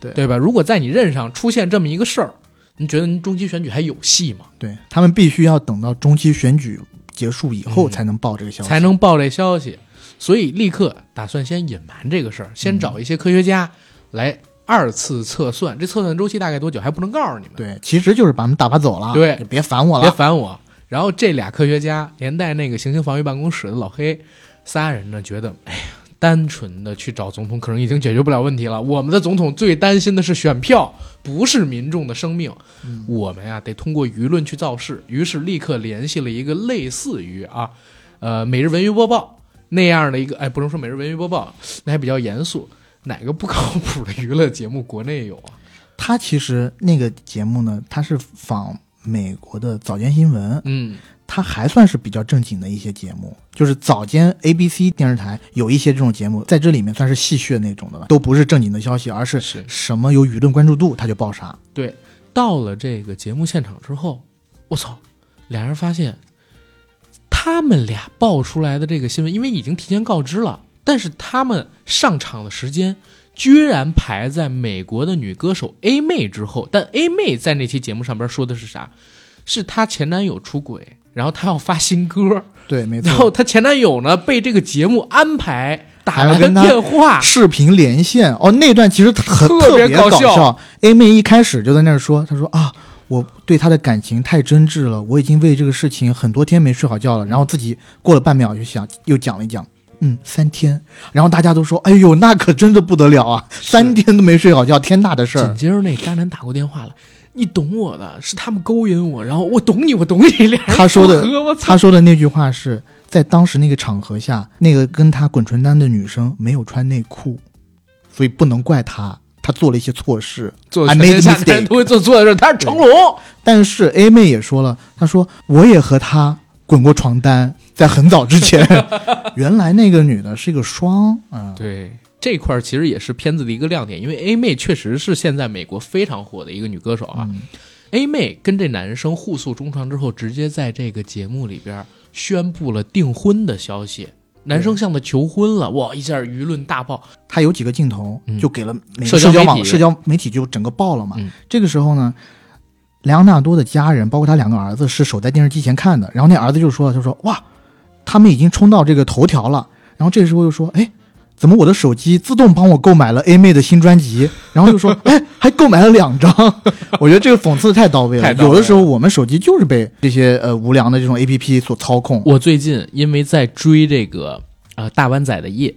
对对吧？如果在你任上出现这么一个事儿，你觉得您中期选举还有戏吗？对他们必须要等到中期选举结束以后嗯才能报这个消息，才能报这消息，所以立刻打算先隐瞒这个事儿，先找一些科学家来二次测算。这测算周期大概多久还不能告诉你们，对，其实就是把他们打发走了，对别烦我了别。烦我。然后这俩科学家连带那个行星防御办公室的老黑，仨人呢觉得，哎呀，单纯的去找总统可能已经解决不了问题了。我们的总统最担心的是选票，不是民众的生命。嗯我们呀得通过舆论去造势。于是立刻联系了一个类似于啊，呃，每日文娱播报那样的一个，哎，不能说每日文娱播报，那还比较严肃。哪个不靠谱的娱乐节目国内有啊？他其实那个节目呢，他是仿美国的早间新闻，嗯，他还算是比较正经的一些节目，就是早间 ABC 电视台有一些这种节目，在这里面算是戏谑那种的了，都不是正经的消息，而是是什么有舆论关注度他就报啥。对，到了这个节目现场之后，我操，俩人发现他们俩爆出来的这个新闻，因为已经提前告知了，但是他们上场的时间居然排在美国的女歌手 A 妹之后。但 A 妹在那期节目上边说的是啥？是她前男友出轨，然后她要发新歌，对，没错然后，她前男友呢被这个节目安排打来还要跟她电话，视频连线哦，那段其实很特别别搞笑笑。A 妹一开始就在那儿说，她说啊，我对他的感情太真挚了，我已经为这个事情很多天没睡好觉了。然后自己过了半秒就想，又讲了一讲，嗯，三天。然后大家都说，哎呦，那可真的不得了啊，三天都没睡好觉，天大的事儿。紧接着那渣男打过电话了，你懂我的，是他们勾引我，然后我懂你，我懂你，[laughs] 俩他说的他说的那句话是在当时那个场合下，那个跟他滚床单的女生没有穿内裤，所以不能怪他，他做了一些错事。做天 a 下人都会做错的事，他是成龙。但是 A 妹也说了，她说我也和他滚过床单，[laughs] 在很早之前。[laughs] 原来那个女的是一个双啊，对这块儿其实也是片子的一个亮点，因为 A 妹确实是现在美国非常火的一个女歌手啊。嗯 A 妹跟这男生互诉衷肠之后，直接在这个节目里边宣布了订婚的消息，男生向她求婚了，哇，一下舆论大爆。她有几个镜头嗯就给了社交交媒体网社交媒体就整个爆了嘛。嗯这个时候呢，莱昂纳多的家人，包括他两个儿子，是守在电视机前看的。然后那儿子就说了，就说哇，他们已经冲到这个头条了。然后这时候又说，哎。怎么我的手机自动帮我购买了 A 妹的新专辑？然后又说，[laughs] 哎，还购买了两张。[laughs] 我觉得这个讽刺太到位了。有的时候我们手机就是被这些呃无良的这种 A P P 所操控。我最近因为在追这个呃大湾仔的夜，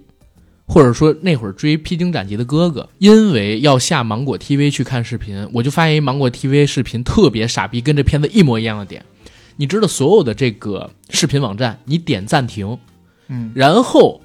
或者说那会儿追披荆斩棘的哥哥，因为要下芒果 TV 去看视频，我就发现一芒果 TV 视频特别傻逼，跟这片子一模一样的点。你知道所有的这个视频网站，你点暂停，嗯，然后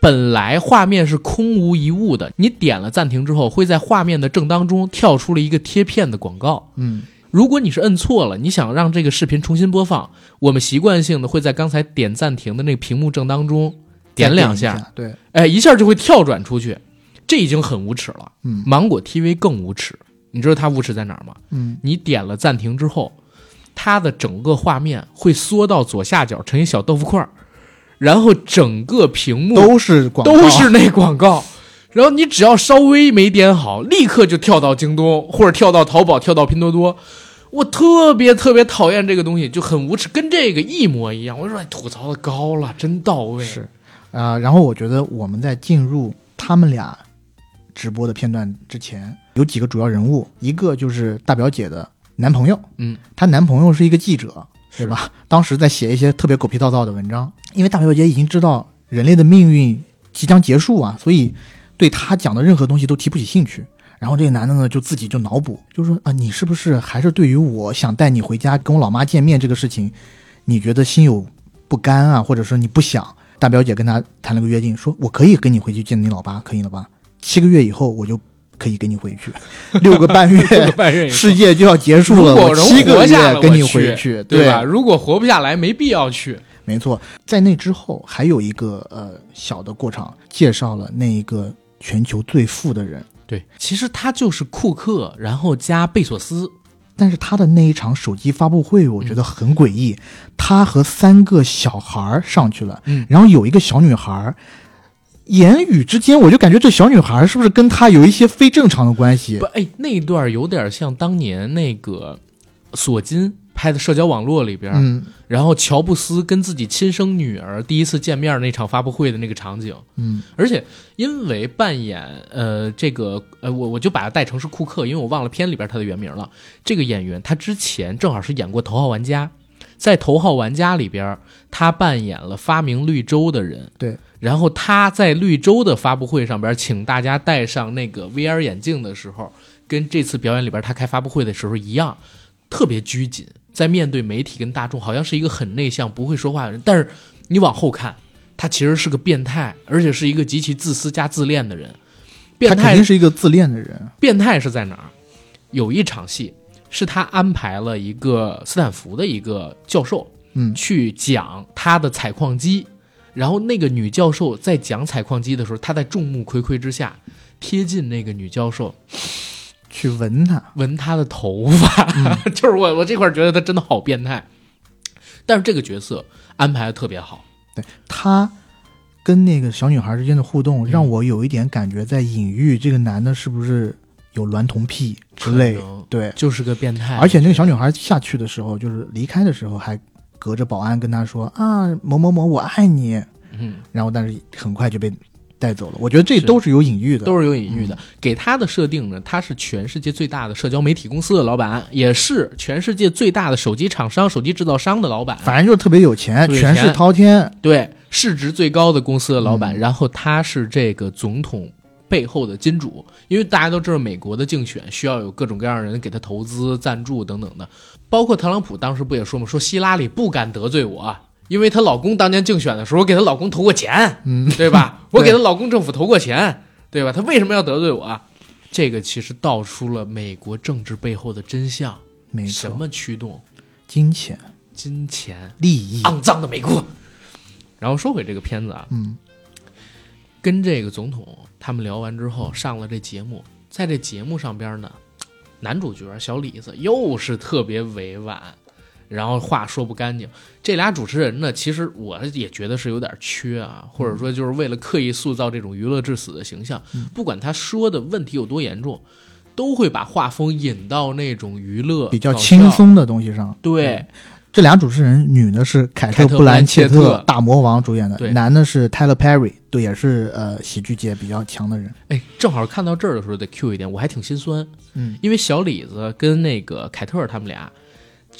本来画面是空无一物的，你点了暂停之后，会在画面的正当中跳出了一个贴片的广告。嗯，如果你是摁错了，你想让这个视频重新播放，我们习惯性的会在刚才点暂停的那个屏幕正当中点两下，对，哎，一下就会跳转出去，这已经很无耻了。嗯芒果 TV 更无耻，你知道它无耻在哪儿吗？嗯，你点了暂停之后，它的整个画面会缩到左下角成一小豆腐块儿，然后整个屏幕都是广告，都是那广告。然后你只要稍微没点好，立刻就跳到京东或者跳到淘宝、跳到拼多多。我特别特别讨厌这个东西，就很无耻，跟这个一模一样。我说哎吐槽的高了，真到位。是啊、然后我觉得我们在进入他们俩直播的片段之前，有几个主要人物，一个就是大表姐的男朋友，嗯，她男朋友是一个记者，对吧？当时在写一些特别狗屁倒灶的文章，因为大表姐已经知道人类的命运即将结束啊，所以对他讲的任何东西都提不起兴趣。然后这个男的呢，就自己就脑补，就说啊，你是不是还是对于我想带你回家跟我老妈见面这个事情，你觉得心有不甘啊，或者说你不想？大表姐跟他谈了个约定，说我可以跟你回去见你老爸，可以了吧？七个月以后我就可以跟你回去，六个半月 [laughs] 世界就要结束了，七个月跟你回去，对吧？？如果活不下来，没必要去。没错，在那之后还有一个呃小的过场，介绍了那一个全球最富的人，对，其实他就是库克，然后加贝索斯。但是他的那一场手机发布会，我觉得很诡异。他和三个小孩儿上去了，嗯然后有一个小女孩儿，言语之间我就感觉这小女孩儿是不是跟他有一些非正常的关系不，？哎，那一段有点像当年那个索金拍的社交网络里边，嗯然后乔布斯跟自己亲生女儿第一次见面那场发布会的那个场景。嗯而且因为扮演呃这个呃我我就把他代成是库克，因为我忘了片里边他的原名了。这个演员他之前正好是演过《头号玩家》，在《头号玩家》里边他扮演了发明绿洲的人。对，然后他在绿洲的发布会上边请大家戴上那个 VR 眼镜的时候，跟这次表演里边他开发布会的时候一样，特别拘谨，在面对媒体跟大众，好像是一个很内向、不会说话的人。但是你往后看，他其实是个变态，而且是一个极其自私加自恋的人。变态他肯定是一个自恋的人。变态是在哪儿？有一场戏是他安排了一个斯坦福的一个教授嗯去讲他的采矿机，然后那个女教授在讲采矿机的时候，他在众目睽睽之下贴近那个女教授，去闻他，闻她的头发，[laughs] 就是我我这块觉得他真的好变态。但是这个角色安排的特别好，对他跟那个小女孩之间的互动，嗯让我有一点感觉在隐喻这个男的是不是有娈童癖之类。对，就是个变态，而且那个小女孩下去的时候，就是离开的时候，还隔着保安跟他说啊某某某我爱你，嗯，然后但是很快就被带走了。我觉得这都是有隐喻的，都是有隐喻的。给他的设定呢，他是全世界最大的社交媒体公司的老板，也是全世界最大的手机厂商、手机制造商的老板。反正就是特别有钱，特别有钱权势滔天。对，市值最高的公司的老板，嗯然后他是这个总统背后的金主，因为大家都知道美国的竞选需要有各种各样的人给他投资、赞助等等的，包括特朗普当时不也说嘛，说希拉里不敢得罪我。因为她老公当年竞选的时候，我给她老公投过钱，嗯，对吧？[laughs] 我给她老公政府投过钱，对吧？她为什么要得罪我？这个其实道出了美国政治背后的真相，没错，什么驱动？金钱、金钱，利益，肮脏的美国。然后说回这个片子啊，嗯，跟这个总统他们聊完之后，上了这节目，在这节目上边呢，男主角小李子又是特别委婉，然后话说不干净。这俩主持人呢，其实我也觉得是有点缺啊，或者说就是为了刻意塑造这种娱乐至死的形象，不管他说的问题有多严重，都会把画风引到那种娱乐比较轻。松的东西上。对，这俩主持人，女的是凯特·布兰切特大魔王主演的对，男的是 Tyler Perry，对，也是呃喜剧界比较强的人。哎，正好看到这儿的时候得 Q 一点，我还挺心酸，嗯，因为小李子跟那个凯特他们俩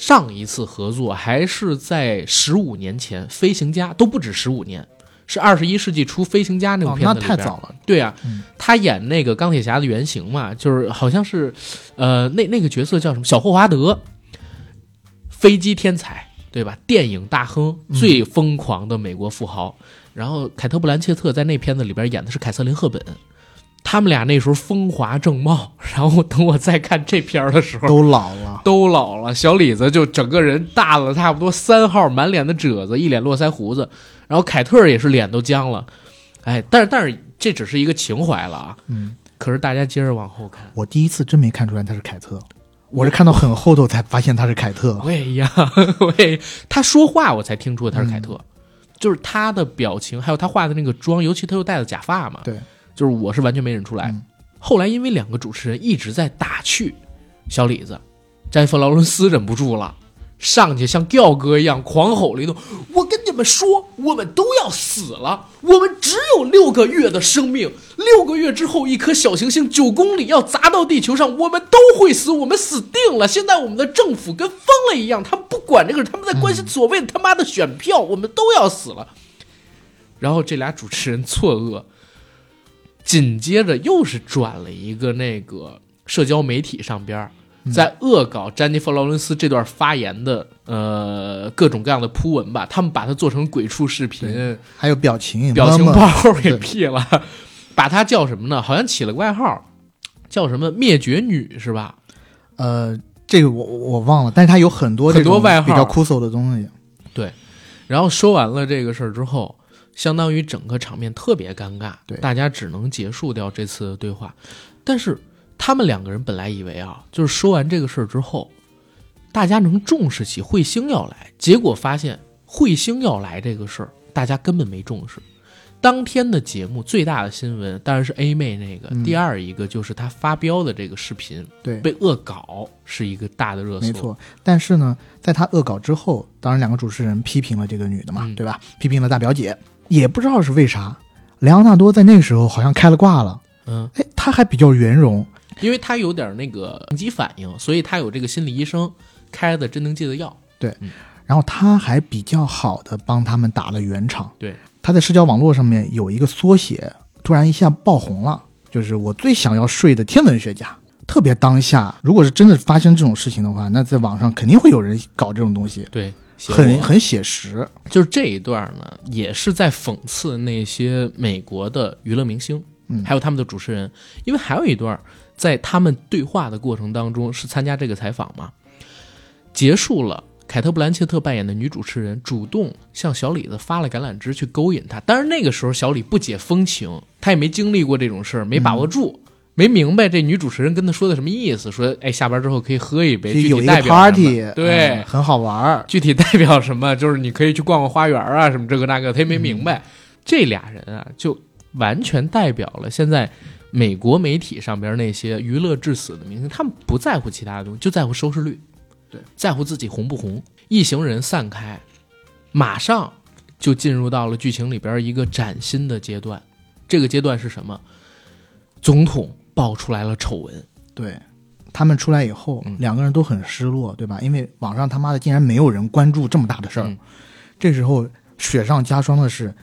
上一次合作还是在十五年前，《飞行家》都不止十五年，是二十一世纪初《飞行家》那部片子里边。太早了。对啊，嗯他演那个钢铁侠的原型嘛，就是好像是，呃，那那个角色叫什么？小霍华德，飞机天才，对吧？电影大亨，嗯最疯狂的美国富豪。然后凯特·布兰切特在那片子里边演的是凯瑟琳·赫本，他们俩那时候风华正茂。[laughs] 然后等我再看这片儿的时候，都老了，都老了，小李子就整个人大了差不多三号，满脸的褶子，一脸络腮胡子，然后凯特也是脸都僵了，哎，但是但是这只是一个情怀了啊，嗯，可是大家接着往后看，我第一次真没看出来他是凯特，我是看到很后头才发现他是凯特。我也一样，[laughs] 我也他说话我才听出他是凯特，就是他的表情，还有他化的那个妆，尤其他又戴了假发嘛，对，就是我是完全没认出来。嗯后来因为两个主持人一直在打趣小李子，詹妮弗·劳伦斯忍不住了，上去像吊哥一样狂吼了一顿：“我跟你们说，我们都要死了，我们只有六个月的生命，六个月之后，一颗小行星九公里要砸到地球上，我们都会死，我们死定了。现在我们的政府跟疯了一样，他们不管这个，他们在关心所谓的他妈的选票，我们都要死了。”然后这俩主持人错愕。紧接着又是转了一个那个社交媒体上边，在恶搞詹妮弗·劳伦斯这段发言的呃各种各样的铺文吧，他们把它做成鬼畜视频，还有表情，表情包给对 P 了，把它叫什么呢？好像起了个外号，叫什么“灭绝女”是吧？呃，这个我我忘了，但是他有很多很多外号比较酷搜的东西。对然后说完了这个事儿之后，相当于整个场面特别尴尬，对大家只能结束掉这次的对话。但是他们两个人本来以为啊，就是说完这个事儿之后，大家能重视起彗星要来，结果发现彗星要来这个事儿，大家根本没重视。当天的节目最大的新闻当然是 A 妹那个，嗯第二一个就是她发飙的这个视频对，被恶搞，是一个大的热搜。没错。但是呢，在她恶搞之后，当然两个主持人批评了这个女的嘛，嗯对吧？批评了大表姐，也不知道是为啥，莱昂纳多在那个时候好像开了挂了，嗯，哎，他还比较圆融，因为他有点那个应激反应，所以他有这个心理医生开的镇定剂的药。对然后他还比较好的帮他们打了圆场。对，他在社交网络上面有一个缩写，突然一下爆红了，就是我最想要睡的天文学家。特别当下，如果是真的发生这种事情的话，那在网上肯定会有人搞这种东西，对，很很写实。就是这一段呢，也是在讽刺那些美国的娱乐明星，嗯还有他们的主持人，因为还有一段在他们对话的过程当中是参加这个采访嘛，结束了。凯特·布兰切特扮演的女主持人主动向小李子发了橄榄枝去勾引他，但是那个时候小李不解风情，他也没经历过这种事儿，没把握住，没明白这女主持人跟他说的什么意思，说哎下班之后可以喝一杯，具体代表什么 party，对，嗯很好玩儿。具体代表什么，[laughs] 就是你可以去逛逛花园啊，什么这个那个，他也没明白。这俩人啊，就完全代表了现在美国媒体上边那些娱乐至死的明星，他们不在乎其他的东西，就在乎收视率，对，在乎自己红不红。一行人散开，马上就进入到了剧情里边一个崭新的阶段。这个阶段是什么？总统爆出来了丑闻，对他们出来以后，嗯两个人都很失落，对吧？因为网上他妈的竟然没有人关注这么大的事儿。嗯这时候雪上加霜的是，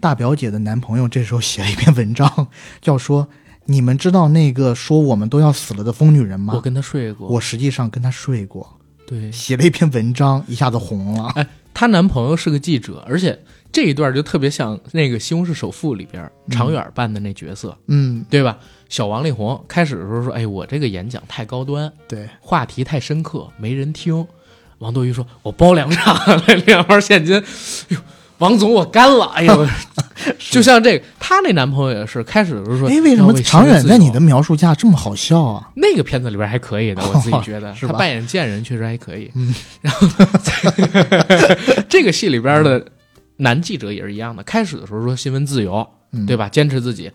大表姐的男朋友这时候写了一篇文章，[laughs] 叫说：“你们知道那个说我们都要死了的疯女人吗？我跟她睡过，我实际上跟她睡过。”对写了一篇文章，一下子红了。哎，她男朋友是个记者，而且这一段就特别像那个《西红柿首富》里边常远扮的那角色，嗯，对吧？小王力宏开始的时候说：“哎，我这个演讲太高端，对，话题太深刻，没人听。”王多鱼说：“我包两场，[laughs] 两包现金。”哟，王总我干了！哎呦，[laughs] 就像这个，她那男朋友也是，开始的时候说：“哎，为什么要为长远在你的描述下这么好笑啊？那个片子里边还可以的，我自己 [laughs] 觉得是他扮演贱人确实还可以。嗯，然后这个戏里边的男记者也是一样的，开始的时候说新闻自由，嗯对吧？坚持自己，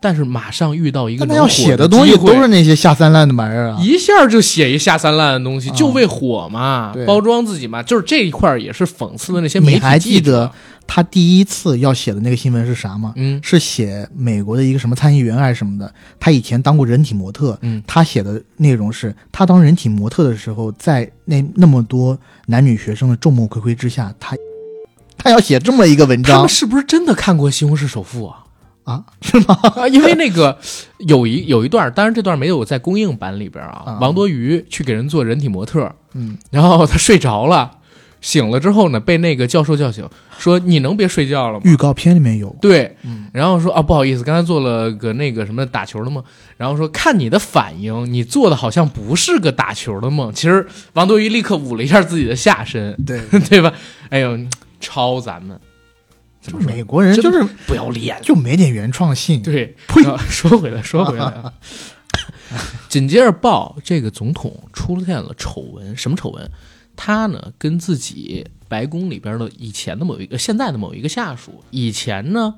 但是马上遇到一个但他要写的东西都是那些下三滥的玩意儿啊。一下就写一下三滥的东西，啊就为火嘛，对包装自己嘛，就是这一块也是讽刺的那些媒体你还记得他第一次要写的那个新闻是啥吗？嗯是写美国的一个什么参议员还是什么的，他以前当过人体模特。嗯他写的内容是他当人体模特的时候，在那那么多男女学生的众目睽睽之下，他他要写这么一个文章他们是不是真的看过《西红柿首富》啊？啊？[laughs] 是吗？啊，因为那个有一有一段，当然这段没有在公映版里边啊。啊王多鱼去给人做人体模特，嗯，然后他睡着了，醒了之后呢，被那个教授叫醒，说：“你能别睡觉了吗预告片里面有？”。对，嗯然后说啊，不好意思，刚才做了个那个什么打球的梦，然后说看你的反应，你做的好像不是个打球的梦。其实王多鱼立刻捂了一下自己的下身，对，[laughs] 对吧？哎呦，超咱们，怎么说就美国人就是不要脸，就没点原创性。对，呸说回来，说回来啊，紧接着报这个总统出现了丑闻，什么丑闻？他呢跟自己白宫里边的以前的某一个、现在的某一个下属，以前呢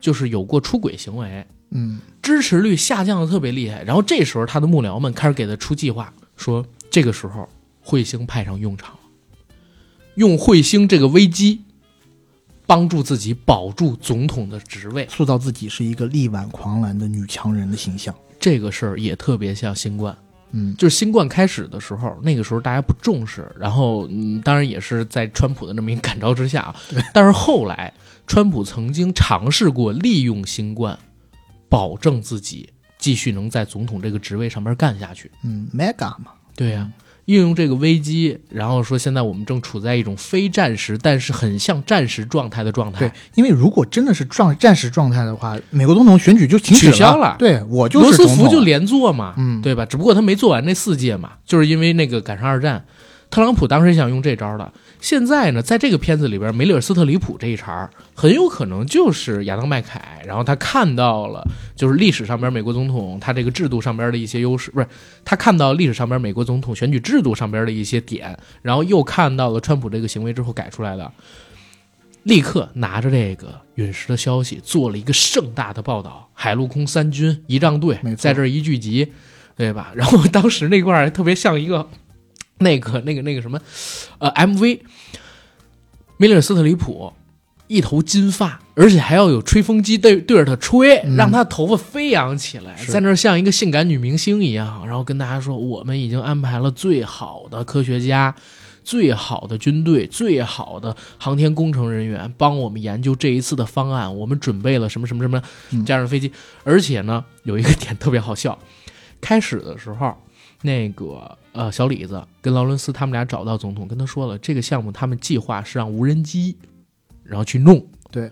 就是有过出轨行为，嗯，支持率下降的特别厉害。然后这时候他的幕僚们开始给他出计划，说这个时候彗星派上用场，用彗星这个危机帮助自己保住总统的职位。塑造自己是一个力挽狂澜的女强人的形象。这个事儿也特别像新冠，嗯，就是新冠开始的时候，那个时候大家不重视，然后嗯，当然也是在川普的这么一个感召之下啊。但是后来，川普曾经尝试过利用新冠，保证自己继续能在总统这个职位上面干下去。嗯，mega 嘛，对呀、运用这个危机，然后说现在我们正处在一种非战时，但是很像战时状态的状态。对，因为如果真的是状战时状态的话，美国总统选举就停止取消了对我就罗斯是总统福就连坐嘛，嗯对吧？只不过他没做完那四届嘛，就是因为那个赶上二战，特朗普当时想用这招的。现在呢，在这个片子里边，梅里尔斯特里普这一茬很有可能就是亚当麦凯，然后他看到了就是历史上边美国总统他这个制度上边的一些优势，不是他看到历史上边美国总统选举制度上边的一些点，然后又看到了川普这个行为之后改出来的。立刻拿着这个陨石的消息做了一个盛大的报道，海陆空三军仪仗队在这一聚集，对吧？然后当时那块儿特别像一个 [laughs] 那个那个那个什么，呃，MV，米勒斯特里普一头金发，而且还要有吹风机对对着他吹，嗯让他头发飞扬起来，在那儿像一个性感女明星一样，然后跟大家说，我们已经安排了最好的科学家。最好的军队，最好的航天工程人员帮我们研究这一次的方案。我们准备了什么什么什么嗯这样的飞机，而且呢，有一个点特别好笑。开始的时候，那个呃小李子跟劳伦斯他们俩找到总统，跟他说了这个项目他们计划是让无人机，然后去弄。对，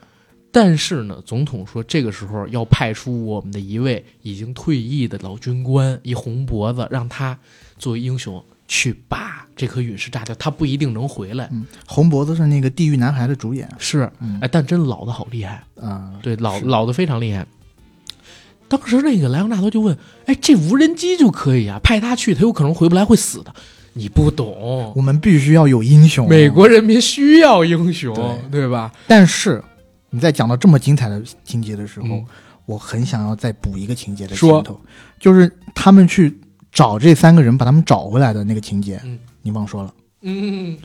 但是呢，总统说这个时候要派出我们的一位已经退役的老军官，一红脖子，让他作为英雄去把这颗陨石炸掉，他不一定能回来。嗯，红脖子是那个《地狱男孩》的主演，是，但真老的好厉害，啊、对，老老的非常厉害。当时那个莱昂纳多就问：“哎，这无人机就可以啊？派他去，他有可能回不来，会死的。你不懂，我们必须要有英雄。美，国人民需要英雄，对对吧？但是你在讲到这么精彩的情节的时候，嗯我很想要再补一个情节的说前头，就是他们去找这三个人，把他们找回来的那个情节，嗯你忘说了。嗯，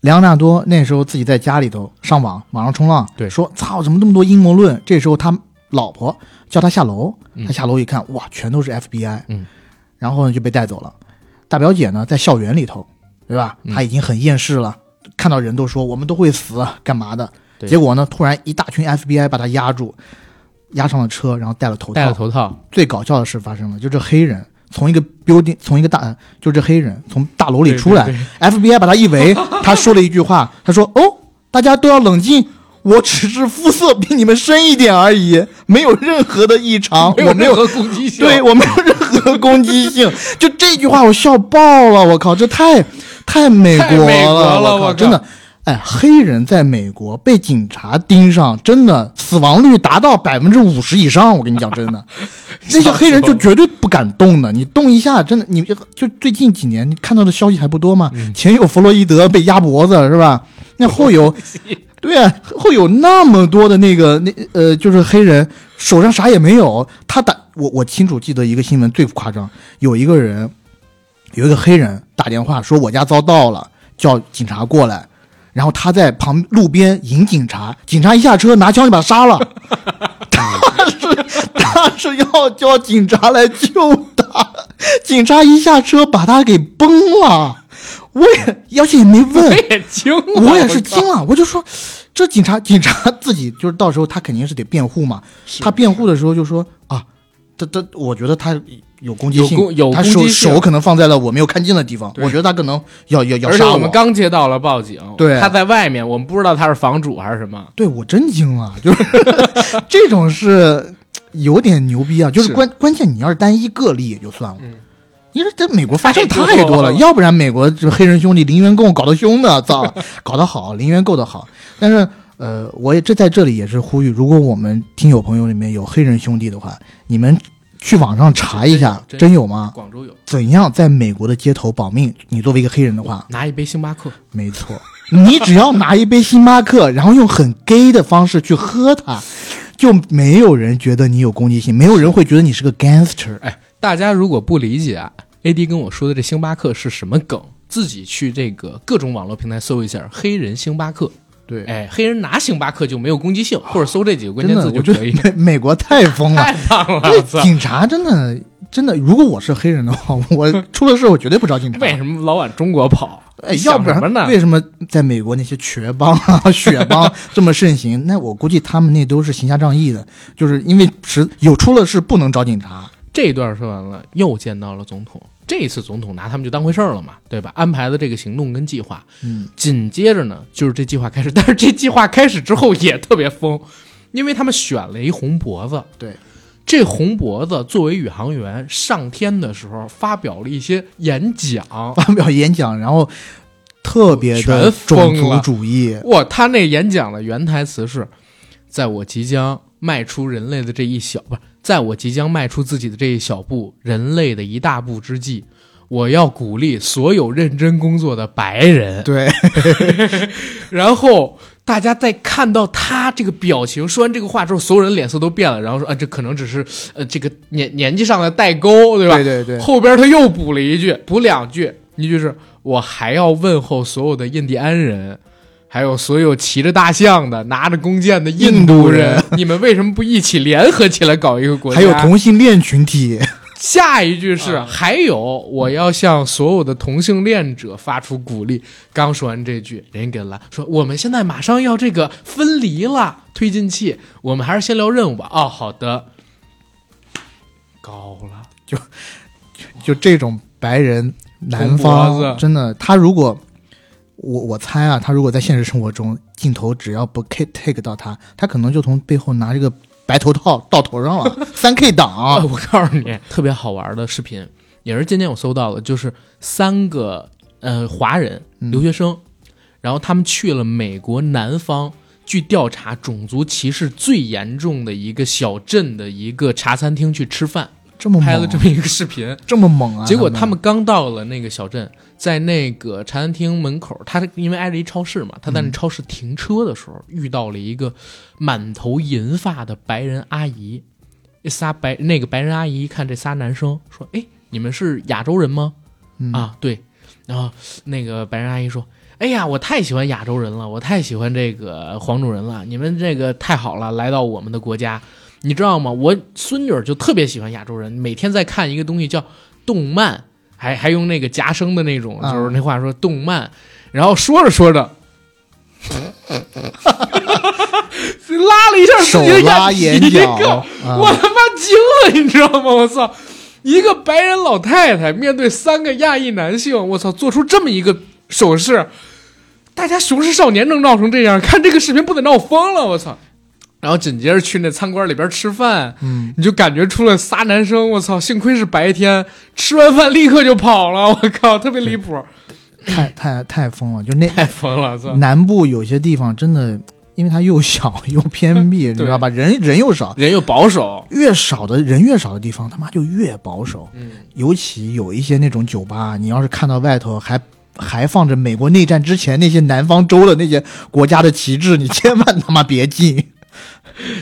莱昂纳多那时候自己在家里头上网，网上冲浪，对说操，怎么这么多阴谋论？这时候他老婆叫他下楼，嗯。他下楼一看，哇，全都是 FBI，嗯，然后呢就被带走了。大表姐呢在校园里头，对吧？嗯。她已经很厌世了，看到人都说我们都会死，啊干嘛的？结果呢，突然一大群 FBI 把他压住，压上了车，然后戴了头套。戴了头套，最搞笑的事发生了，就这黑人从一个 building 从一个大，就这黑人从大楼里出来。对。对 f b i 把他一围，[laughs] 他说了一句话，他说：“哦，大家都要冷静，我只是肤色比你们深一点而已，没有任何的异常，我没有任何攻击性，对我没有任何攻击性。[laughs] ”就这句话我笑爆了，我靠，这太太美国了我靠，我靠真的。哎，黑人在美国被警察盯上，真的死亡率达到百分之五十以上。我跟你讲，真的，[laughs] 那些黑人就绝对不敢动的。你动一下，真的，你就最近几年你看到的消息还不多吗？前有弗洛伊德被压脖子是吧？那后有，[laughs] 对啊，会有那么多的那个那呃，就是黑人手上啥也没有，他打我我清楚记得一个新闻最夸张，有一个人有一个黑人打电话说我家遭盗了，叫警察过来。然后他在旁路边引警察，警察一下车拿枪就把他杀了。[laughs] 他是他是要叫警察来救他，警察一下车把他给崩了。我也而且也没我问，也惊了，我也是靠惊了，我就说，这警察警察自己就是到时候他肯定是得辩护嘛。他辩护的时候就说啊，他他，我觉得他有攻击性，有攻有他手手可能放在了我没有看见的地方，我觉得他可能要要要杀而且我们刚接到了报警，对。他在外面，我们不知道他是房主还是什么。对我真惊了，[laughs] 就是这种是有点牛逼啊，就是是。关关键你要是单一个例也就算了。嗯你说在美国发生太多了，要不然美国这黑人兄弟零元购搞得凶的，操，搞得好，零元购的好。但是呃，我也这在这里也是呼吁，如果我们听友朋友里面有黑人兄弟的话，你们去网上查一下，真有真有吗？广州有，怎样在美国的街头保命？你作为一个黑人的话，拿一杯星巴克，没错，你只要拿一杯星巴克，然后用很 gay 的方式去喝它，就没有人觉得你有攻击性，没有人会觉得你是个 gangster。哎，大家如果不理解啊，AD 跟我说的这星巴克是什么梗，自己去这个各种网络平台搜一下“黑人星巴克”。对，哎，黑人拿星巴克就没有攻击性，或者 [laughs] 搜这几个关，键字就可以。美美国太疯了 [laughs] 太。棒了！警察真的真的，如果我是黑人的话，我出了事我绝对不找警察。为什么老往中国跑？哎，想要不然？为什么在美国那些瘸帮啊、血帮 [laughs] 这么盛行？那我估计他们那都是行侠仗义的，就是因为是有出了事不能找警察。这一段说完了，又见到了总统。这一次总统拿他们就当回事儿了嘛，对吧？安排的这个行动跟计划，嗯，紧接着呢，就是这计划开始。但是这计划开始之后也特别疯，因为他们选了一红脖子。对，这红脖子作为宇航员上天的时候，发表了一些演讲。发表演讲，然后特别的全种族主义。哇，他那演讲的原台词是：“在我即将迈出人类的这一小不是，在我即将迈出自己的这一小步，人类的一大步之际，我要鼓励所有认真工作的白人。”对，[laughs] 然后大家在看到他这个表情，说完这个话之后，所有人脸色都变了，然后说啊，这可能只是呃这个年年纪上的代沟，对吧？对对对后边他又补了一句，补两句，一句是我还要问候所有的印第安人。还有所有骑着大象的、拿着弓箭的印度人，你们为什么不一起联合起来搞一个国家？还有同性恋群体，下一句是，还有我要向所有的同性恋者发出鼓励。刚说完这句，人家给了说，我们现在马上要这个分离了，推进器，我们还是先聊任务吧。哦，好的，高了，就就这种白人南方子真的，他如果我我猜啊，他如果在现实生活中镜头只要不 K take 到他，他可能就从背后拿这个白头套到头上了，三 K 档啊，[laughs] 我告诉你，[laughs] 特别好玩的视频，也是今天我搜到的，就是三个呃华人嗯留学生，然后他们去了美国南方。据调查，种族歧视最严重的一个小镇的一个茶餐厅去吃饭，这么猛拍了这么一个视频。这么猛啊！结果他们刚到了那个小镇，在那个茶餐厅门口，他因为挨着一超市嘛，他在那超市停车的时候，遇到了一个满头银发的白人阿姨。这仨白那个白人阿姨一看这仨男生，说：“哎，你们是亚洲人吗？”嗯啊，对。然后那个白人阿姨说：“哎呀，我太喜欢亚洲人了，我太喜欢这个黄种人了，你们这个太好了，来到我们的国家，你知道吗？我孙女儿就特别喜欢亚洲人，每天在看一个东西叫动漫，还还用那个夹生的那种，啊就是那话说动漫。然后说着说着，[laughs] 拉了一下手拉眼角我他妈惊了，你知道吗？我操！一个白人老太太面对三个亚裔男性，我操，做出这么一个手势，大家熊市少年能闹成这样，看这个视频不得闹疯了，我操！然后紧接着去那餐馆里边吃饭，嗯，你就感觉出了仨男生，我操，幸亏是白天，吃完饭立刻就跑了，我靠，特别离谱，太太太疯了，就那 [laughs] 太疯了，操！南部有些地方真的，因为它又小又偏僻，[laughs] 你知道吧？人人又少，人又保守，越少的人越少的地方，他妈就越保守。嗯，尤其有一些那种酒吧，你要是看到外头还还放着美国内战之前那些南方州的那些国家的旗帜，你千万他妈别进。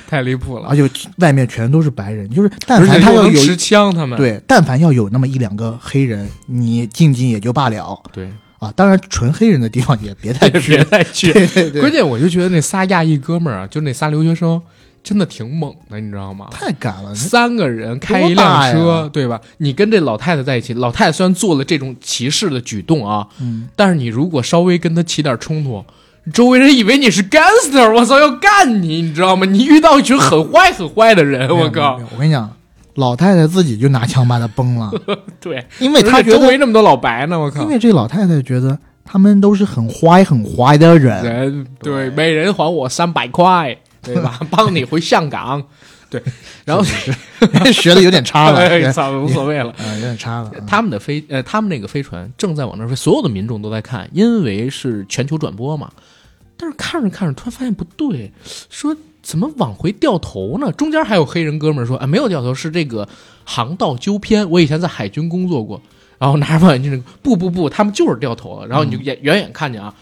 [laughs] 太离谱了，而且外面全都是白人，就是但凡他要有持枪，他们对，但凡要有那么一两个黑人，你进进也就罢了对，啊。当然，纯黑人的地方也别太别太。去。对对对，关键我就觉得那仨亚裔哥们儿啊，就那仨留学生，真的挺猛的，你知道吗？太敢了。三个人开一辆车，对吧？你跟这老太太在一起，老太太虽然做了这种歧视的举动啊，嗯，但是你如果稍微跟她起点冲突，周围人以为你是 gangster，我操，要干你，你知道吗？你遇到一群很坏很坏的人，我靠我跟你讲，老太太自己就拿枪把他崩了，[laughs] 对，因为她而且周围那么多老白呢，我靠因，为这老太太觉得他们都是很坏很坏的人，人对，每人还我三百块，对吧？[laughs] 帮你回香港，对，然后 [laughs] 学的有点差了，无所谓了。呃，有点差了。他们的飞呃，他们那个飞船正在往那飞，所有的民众都在看，因为是全球转播嘛。但是看着看着，突然发现不对，说怎么往回掉头呢？中间还有黑人哥们儿说，啊，没有掉头，是这个航道纠偏。我以前在海军工作过，然后拿着望远镜，不不不，他们就是掉头了。然后你就远远远看见啊，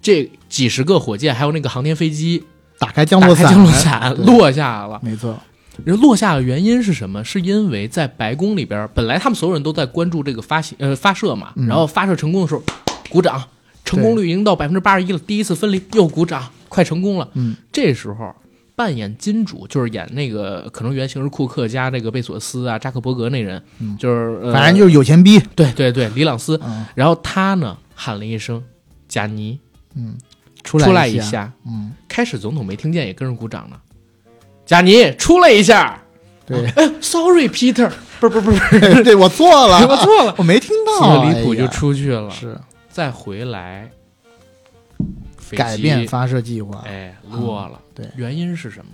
这几十个火箭，还有那个航天飞机打开降落伞，降落伞落下来了。没错，人落下的原因是什么？是因为在白宫里边，本来他们所有人都在关注这个发行呃发射嘛，嗯然后发射成功的时候，鼓掌，成功率已经到百分之八十一了，第一次分离又鼓掌，快成功了。嗯，这时候扮演金主，就是演那个可能原型是库克加这个贝索斯啊、扎克伯格那人，嗯。就是、呃、反正就是有钱逼。对对对，李朗斯。嗯。然后他呢喊了一声“贾尼嗯，”，出来一出来一，下。嗯，开始总统没听见，也跟着鼓掌呢。贾尼出来一下。对，哎，sorry Peter，不是不是不是，[laughs] 对我错了，我错了，[laughs] [laughs] 我没听到，个离谱就出去了，是再回来，飞机改变，发射计划。哎，落了。对原因是什么？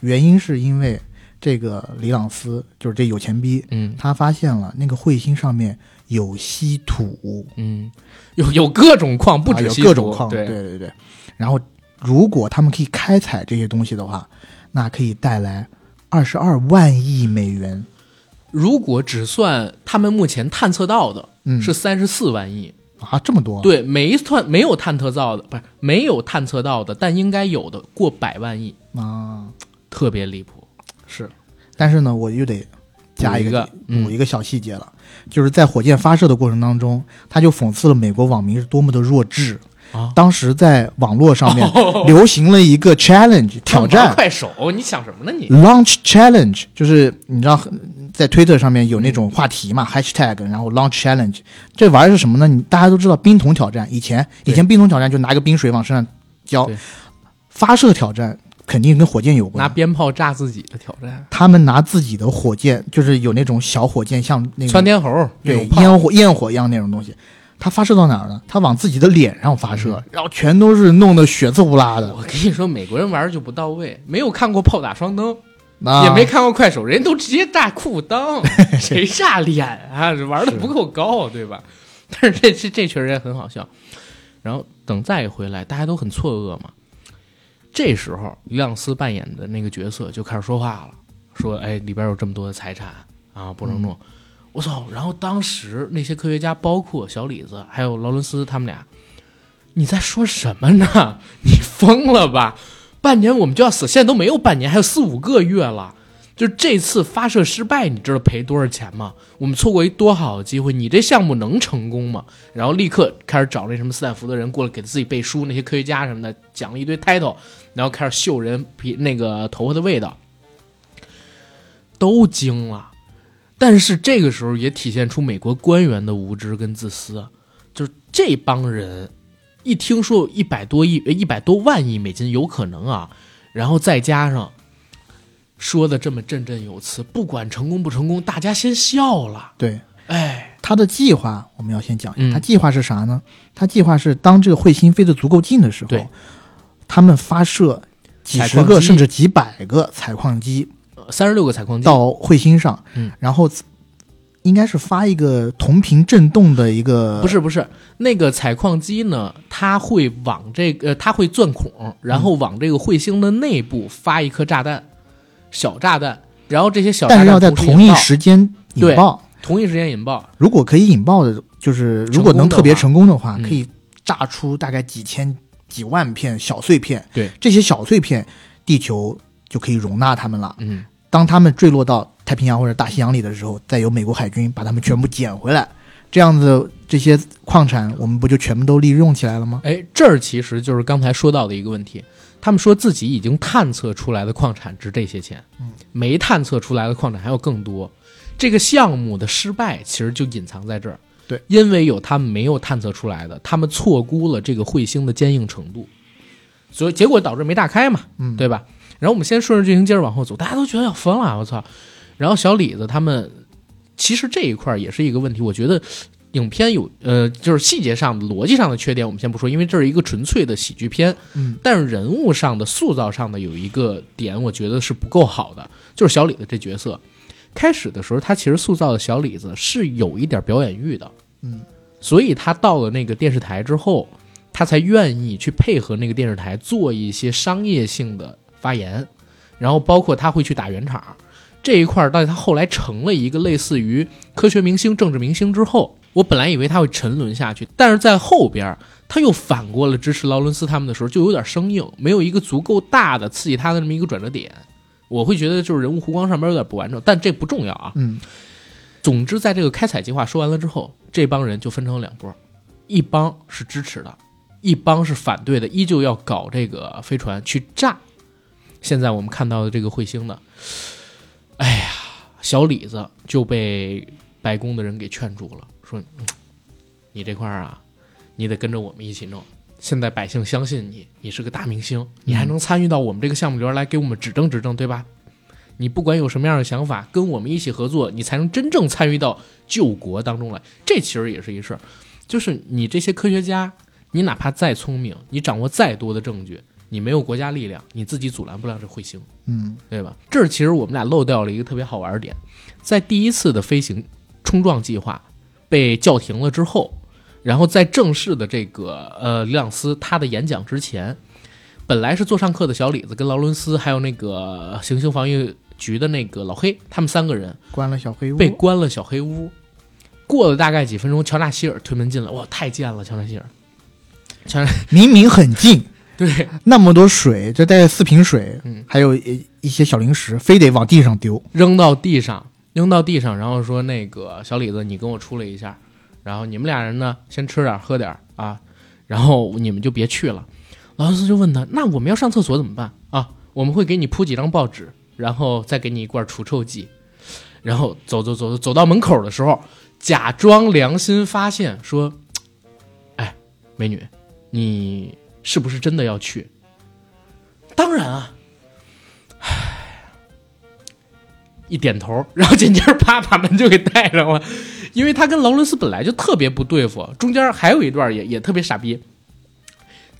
原因是因为这个李朗斯就是这有钱逼，嗯他发现了那个彗星上面有稀土，嗯，有有各种矿，不啊有止各种矿，对对对对。然后如果他们可以开采这些东西的话，那可以带来二十二万亿美元。如果只算他们目前探测到的，嗯，是三十四万亿。啊，这么多？，对，没探没有探测到的，不是没有探测到的，但应该有的过百万亿，啊，特别离谱。是。但是呢，我又得加一个嗯补一个小细节了，就是在火箭发射的过程当中，他就讽刺了美国网民是多么的弱智。啊当时在网络上面流行了一个 challenge [laughs] 挑战快手，你想什么呢你？，launch challenge，就是你知道在推特上面有那种话题嘛、hashtag，然后 launch challenge，这玩意儿是什么呢？你大家都知道冰桶挑战，以前以前冰桶挑战就拿个冰水往身上浇，发射挑战肯定跟火箭有关。拿。鞭炮炸自己的挑战，他们拿自己的火箭，就是有那种小火箭，像那个窜天猴那对烟火焰火一样那种东西，它发射到哪儿呢？它往自己的脸上发射，嗯。然后全都是弄得血渍呼啦的。我跟你说，美国人玩儿就不到位，没有看过炮打双灯，啊也没看过快手，人都直接大裤裆，[laughs] 谁炸脸啊？这玩的不够高，对吧？但是这这这确实也很好笑。然后等再一回来，大家都很错愕嘛。这时候，于亮斯扮演的那个角色就开始说话了，说：“哎，里边有这么多的财产啊，不能弄。我操！然后当时那些科学家，包括小李子还有劳伦斯他们俩，你在说什么呢？你疯了吧？半年我们就要死，现在都没有半年，还有四五个月了。就这次发射失败，你知道赔多少钱吗？我们错过一多好的机会，你这项目能成功吗？然后立刻开始找那什么斯坦福的人过来给自己背书，那些科学家什么的讲了一堆 title，然后开始嗅人皮那个头发的味道，都惊了。但是这个时候也体现出美国官员的无知跟自私，就是这帮人一听说有一百多亿、一百多万亿美金有可能啊，然后再加上。说的这么振振有词，不管成功不成功，大家先笑了。对，哎，他的计划我们要先讲一嗯下，他计划是啥呢？他计划是当这个彗星飞得足够近的时对候，他们发射几十个甚至几百个采矿机三十六个采矿机，到彗星上，嗯然后应该是发一个同频震动的一个，不是不是那个采矿机呢，它会往这个，呃它会钻孔，然后往这个彗星的内部发一颗炸弹，小炸弹，然后这些小炸弹但是要在同一时间引爆。同一时间引爆，如果可以引爆的，就是如果能特别成功的话，可以炸出大概几千、几万片小碎片。对，这些小碎片，地球就可以容纳它们了。嗯，当它们坠落到太平洋或者大西洋里的时候，再由美国海军把它们全部捡回来，这样子这些矿产我们不就全部都利用起来了吗？哎，这儿其实就是刚才说到的一个问题，他们说自己已经探测出来的矿产值这些钱，嗯，没探测出来的矿产还有更多。这个项目的失败其实就隐藏在这儿，对，因为有他们没有探测出来的，他们错估了这个彗星的坚硬程度，所以结果导致没大开嘛，嗯，对吧？然后我们先顺着剧情接着往后走，大家都觉得要疯了，我操！然后小李子他们其实这一块也是一个问题，我觉得影片有呃，就是细节上的、逻辑上的缺点，我们先不说，因为这是一个纯粹的喜剧片。嗯，但是人物上的塑造上的有一个点，我觉得是不够好的，就是小李子这角色。开始的时候，他其实塑造的小李子是有一点表演欲的，嗯，所以他到了那个电视台之后，他才愿意去配合那个电视台做一些商业性的发言，然后包括他会去打圆场这一块儿。到他后来成了一个类似于科学明星、政治明星之后，我本来以为他会沉沦下去，但是在后边他又反过了支持劳伦斯他们的时候，就有点生硬，没有一个足够大的刺激他的这么一个转折点。我会觉得就是人物弧光上边有点不完整，但这不重要啊。嗯，总之，在这个开采计划说完了之后，这帮人就分成了两波，一帮是支持的，一帮是反对的，依旧要搞这个飞船去炸。现在我们看到的这个彗星呢，哎呀，小李子就被白宫的人给劝住了，说：“、你这块儿啊，你得跟着我们一起弄。现在百姓相信你，你是个大明星，你还能参与到我们这个项目里边来给我们指正指正，对吧？你不管有什么样的想法，跟我们一起合作，你才能真正参与到救国当中来。这其实也是一事儿，就是你这些科学家，你哪怕再聪明，你掌握再多的证据，你没有国家力量，你自己阻拦不了这彗星，嗯，对吧？这儿其实我们俩漏掉了一个特别好玩的点，在第一次的飞行冲撞计划被叫停了之后，然后在正式的这个呃里朗斯他的演讲之前，本来是座上客的小李子跟劳伦斯还有那个行星防御局的那个老黑，他们三个人关了小黑屋，被关了小黑屋。过了大概几分钟，乔纳希尔推门进来，哇，太贱了，乔纳希尔。乔纳明明很近，对，那么多水，这带四瓶水，嗯还有一一些小零食，非得往地上丢。扔到地上，扔到地上，然后说那个小李子，你跟我出来一下，然后你们俩人呢，先吃点喝点啊，然后你们就别去了。劳伦斯就问他，那我们要上厕所怎么办啊？我们会给你铺几张报纸，然后再给你一罐除臭剂，然后走走走走走到门口的时候，假装良心发现说，哎，美女，你是不是真的要去？当然啊，一点头，然后紧接着啪把门就给带上了，因为他跟劳伦斯本来就特别不对付，中间还有一段也也特别傻逼，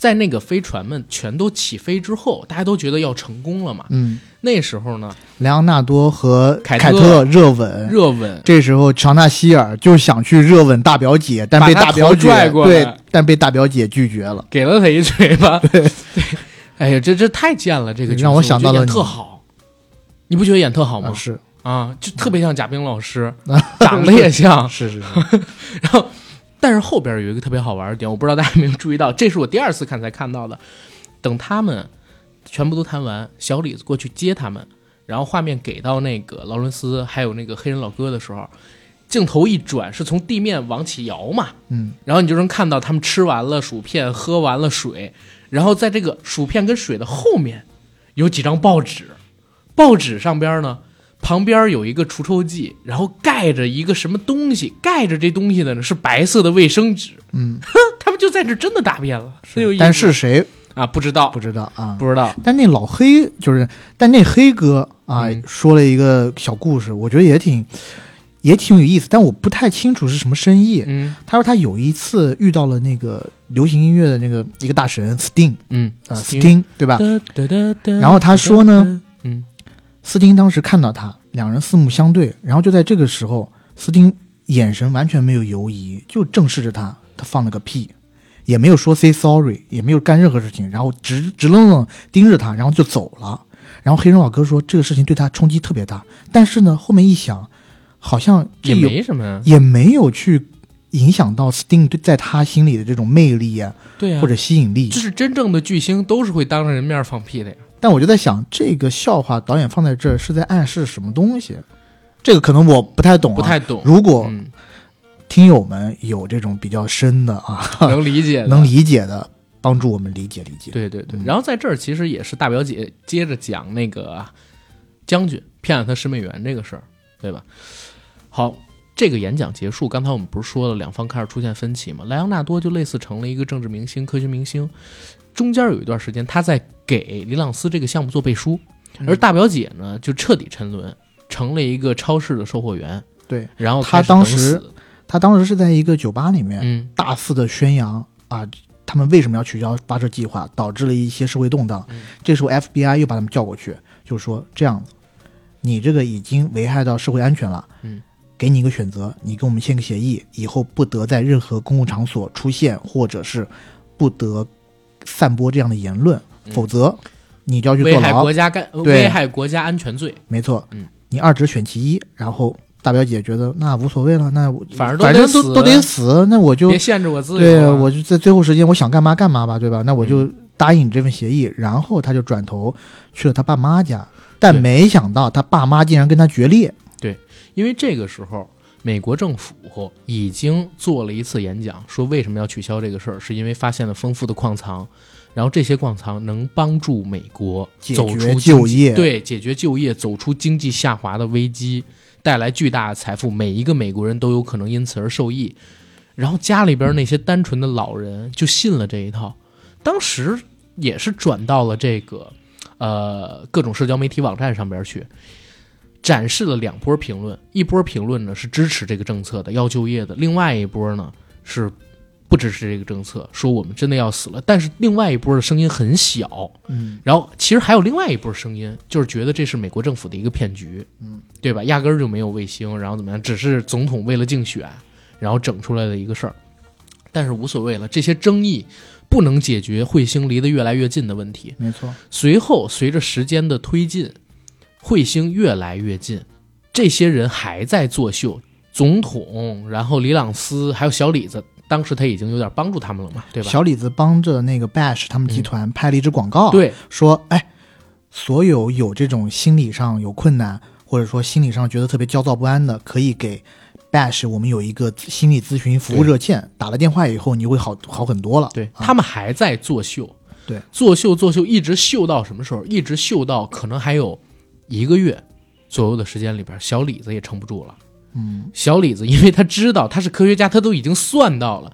在那个飞船们全都起飞之后，大家都觉得要成功了嘛，嗯，那时候呢，莱昂纳多和凯特凯特热吻，热吻。这时候乔纳希尔就想去热吻大表姐，但被大表姐拽过来。对，但被大表姐拒绝了。给了他一嘴巴，[laughs] 对，[laughs] 哎呀，这这太贱了，这个让我想到了特好，你不觉得演特好吗？啊是。啊，就特别像贾冰老师，长得也像。是 [laughs] 是是，然后，但是后边有一个特别好玩的点，我不知道大家有没有注意到，这是我第二次看才看到的。等他们全部都谈完，小李子过去接他们，然后画面给到那个劳伦斯还有那个黑人老哥的时候，镜头一转是从地面往起摇嘛，嗯，然后你就能看到他们吃完了薯片，喝完了水，然后在这个薯片跟水的后面有几张报纸，报纸上边呢旁边有一个除臭剂，然后盖着一个什么东西，盖着这东西的呢是白色的卫生纸，嗯，[laughs] 他们就在这真的大便了，很有意思。但是谁？啊，不知道，不知道啊？不知道，但那老黑就是，但那黑哥啊，嗯。说了一个小故事，我觉得也挺也挺有意思，但我不太清楚是什么深意。嗯。他说他有一次遇到了那个流行音乐的那个一个大神 Sting 嗯。啊、Sting 对吧？然后他说呢，嗯斯汀当时看到他，两人四目相对，然后就在这个时候，斯汀眼神完全没有犹疑，就正视着他，他放了个屁，也没有说 say sorry，也没有干任何事情，然后直直愣愣盯着他，然后就走了。然后黑人老哥说这个事情对他冲击特别大，但是呢，后面一想，好像也没什么呀，也没有去影响到 Sting 对在他心里的这种魅力啊，对呀、或者吸引力。就是真正的巨星都是会当着人面放屁的呀。但我就在想，这个笑话导演放在这儿是在暗示什么东西？这个可能我不太懂、啊，不太懂。如果嗯，听友们有这种比较深的啊，[laughs] 能理解的，能理解的，帮助我们理解理解。对对对。嗯然后在这儿其实也是大表姐接着讲那个将军骗了他十美元这个事儿，对吧？好，这个演讲结束，刚才我们不是说了两方开始出现分歧吗？莱昂纳多就类似成了一个政治明星、科学明星，中间有一段时间他在给李朗斯这个项目做背书，嗯而大表姐呢就彻底沉沦，成了一个超市的售货员，对然后他当时他当时是在一个酒吧里面、嗯大肆的宣扬啊，他们为什么要取消发射计划，导致了一些社会动荡。嗯这时候 FBI 又把他们叫过去，就说这样子，你这个已经危害到社会安全了。嗯。给你一个选择，你跟我们签个协议，以后不得在任何公共场所出现，或者是不得散播这样的言论，嗯否则你就要去危害坐牢。国家干对危害国家安全罪，没错，嗯，你二者选其一，然后大表姐觉得那无所谓了，那我反正都反正都都得死，那我就别限制我自由对，啊。我就在最后时间我想干嘛干嘛吧，对吧？那我就嗯答应你这份协议，然后他就转头去了他爸妈家，但没想到他爸妈竟然跟他决裂。对因为这个时候，美国政府已经做了一次演讲，说为什么要取消这个事儿，是因为发现了丰富的矿藏，然后这些矿藏能帮助美国解走出决就业对，解决就业，走出经济下滑的危机，带来巨大的财富，每一个美国人都有可能因此而受益。然后家里边那些单纯的老人就信了这一套，当时也是转到了这个呃各种社交媒体网站上边去，展示了两波评论，一波评论呢是支持这个政策的，要就业的；另外一波呢是不支持这个政策，说我们真的要死了。但是另外一波的声音很小，嗯，然后其实还有另外一波声音，就是觉得这是美国政府的一个骗局，嗯，对吧？压根儿就没有卫星，然后怎么样，只是总统为了竞选，然后整出来的一个事儿。但是无所谓了，这些争议不能解决彗星离得越来越近的问题。没错，随后随着时间的推进，彗星越来越近，这些人还在作秀，总统，然后李朗斯还有小李子，当时他已经有点帮助他们了嘛，对吧？小李子帮着那个 Bash 他们集团拍了一支广告，，对，说哎，所有有这种心理上有困难，或者说心理上觉得特别焦躁不安的，可以给 Bash 我们有一个心理咨询服务热线，打了电话以后你会好好很多了。对啊。他们还在作秀，对，作秀作秀，一直秀到什么时候？一直秀到可能还有一个月左右的时间里边，小李子也撑不住了。嗯，小李子，因为他知道他是科学家，他都已经算到了，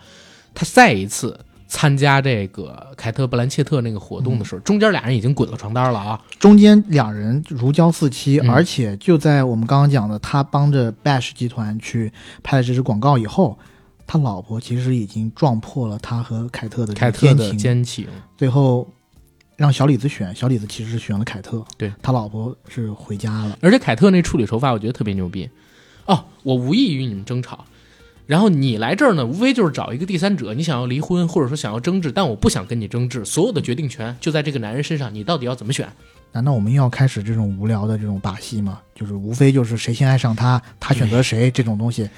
他再一次参加这个凯特·布兰切特那个活动的时候，中间俩人已经滚了床单了啊。中间两人如胶似漆，嗯而且就在我们刚刚讲的，他帮着 Bash 集团去拍了这支广告以后，他老婆其实已经撞破了他和凯特的这凯特的奸情，最后让小李子选，小李子其实是选了凯特，对他老婆是回家了。而且凯特那处理手法，我觉得特别牛逼。哦，我无意与你们争吵，然后你来这儿呢，无非就是找一个第三者，你想要离婚或者说想要争执，但我不想跟你争执，所有的决定权就在这个男人身上，你到底要怎么选？难道我们又要开始这种无聊的这种把戏吗？就是无非就是谁先爱上他，他选择谁这种东西。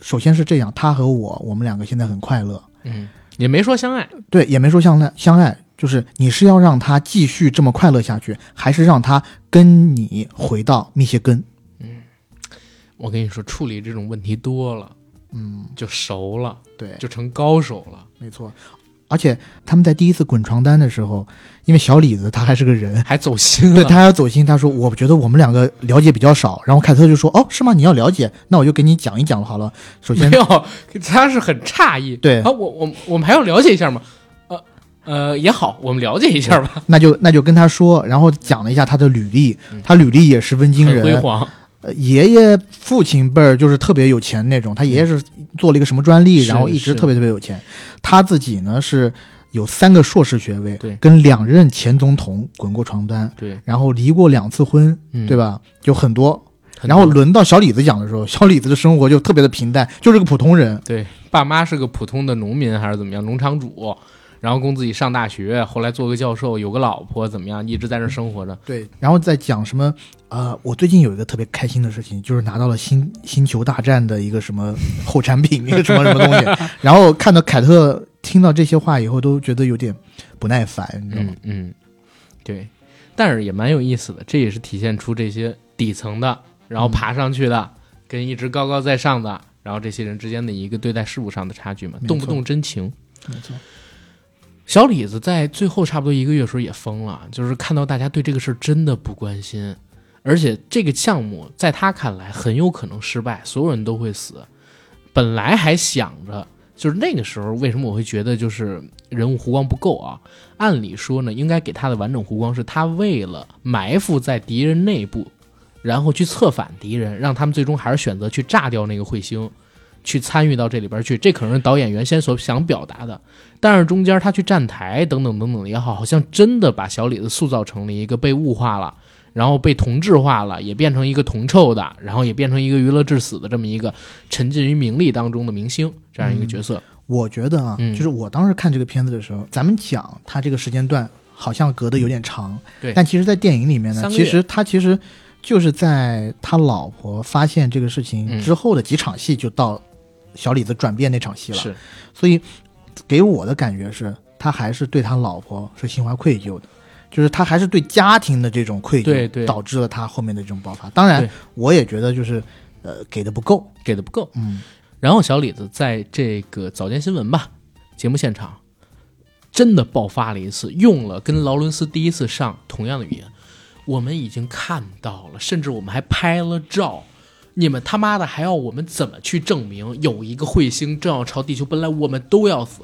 首先是这样，他和我，我们两个现在很快乐，嗯，也没说相爱，对，也没说相爱相爱，就是你是要让他继续这么快乐下去，还是让他跟你回到密歇根？嗯我跟你说，处理这种问题多了，嗯，就熟了，对，就成高手了，没错。而且他们在第一次滚床单的时候，因为小李子他还是个人，还走心了。对他还要走心。他说：“我觉得我们两个了解比较少。”然后凯特就说：“哦，是吗？你要了解，那我就给你讲一讲好了。”首先没有，他是很诧异。对啊，我我我们还要了解一下吗？呃呃，也好，我们了解一下吧。[laughs] 那就那就跟他说，然后讲了一下他的履历，嗯他履历也十分惊人辉人。煌，呃爷爷、父亲辈儿就是特别有钱那种，他爷爷是做了一个什么专利，是然后一直特别特别有钱。他自己呢是有三个硕士学位，对跟两任前总统滚过床单，对，然后离过两次婚，嗯对吧？就很多。然后轮到小李子讲的时候，小李子的生活就特别的平淡，就是个普通人。对，爸妈是个普通的农民还是怎么样，农场主，然后供自己上大学，后来做个教授，有个老婆，怎么样，一直在这儿生活着。对，然后再讲什么？呃，我最近有一个特别开心的事情，就是拿到了星星球大战的一个什么后产品，[laughs] 一个什么什么东西。[laughs] 然后看到凯特听到这些话以后，都觉得有点不耐烦，你知道吗？嗯嗯，对，但是也蛮有意思的，这也是体现出这些底层的，然后爬上去的，跟一直高高在上的，然后这些人之间的一个对待事物上的差距嘛，动不动真情。没错。小李子在最后差不多一个月的时候也疯了，就是看到大家对这个事儿真的不关心，而且这个项目在他看来很有可能失败，所有人都会死。本来还想着，就是那个时候为什么我会觉得就是人物弧光不够啊？按理说呢，应该给他的完整弧光是他为了埋伏在敌人内部，然后去策反敌人，让他们最终还是选择去炸掉那个彗星，去参与到这里边去。这可能是导演原先所想表达的。但是中间他去站台等等等等也好，好像真的把小李子塑造成了一个被物化了，然后被同质化了，也变成一个铜臭的，然后也变成一个娱乐至死的这么一个沉浸于名利当中的明星这样一个角色。我觉得啊，嗯就是我当时看这个片子的时候，咱们讲他这个时间段好像隔得有点长，对但其实，在电影里面呢其实他其实就是在他老婆发现这个事情嗯之后的几场戏，就到小李子转变那场戏了。是，所以给我的感觉是，他还是对他老婆是心怀愧疚的，就是他还是对家庭的这种愧疚，对对导致了他后面的这种爆发。当然，我也觉得就是呃给的不够，给的不够。嗯，然后小李子在这个早间新闻吧节目现场，真的爆发了一次，用了跟劳伦斯第一次上同样的语言。我们已经看到了，甚至我们还拍了照。你们他妈的还要我们怎么去证明有一个彗星正要朝地球奔来，我们都要死？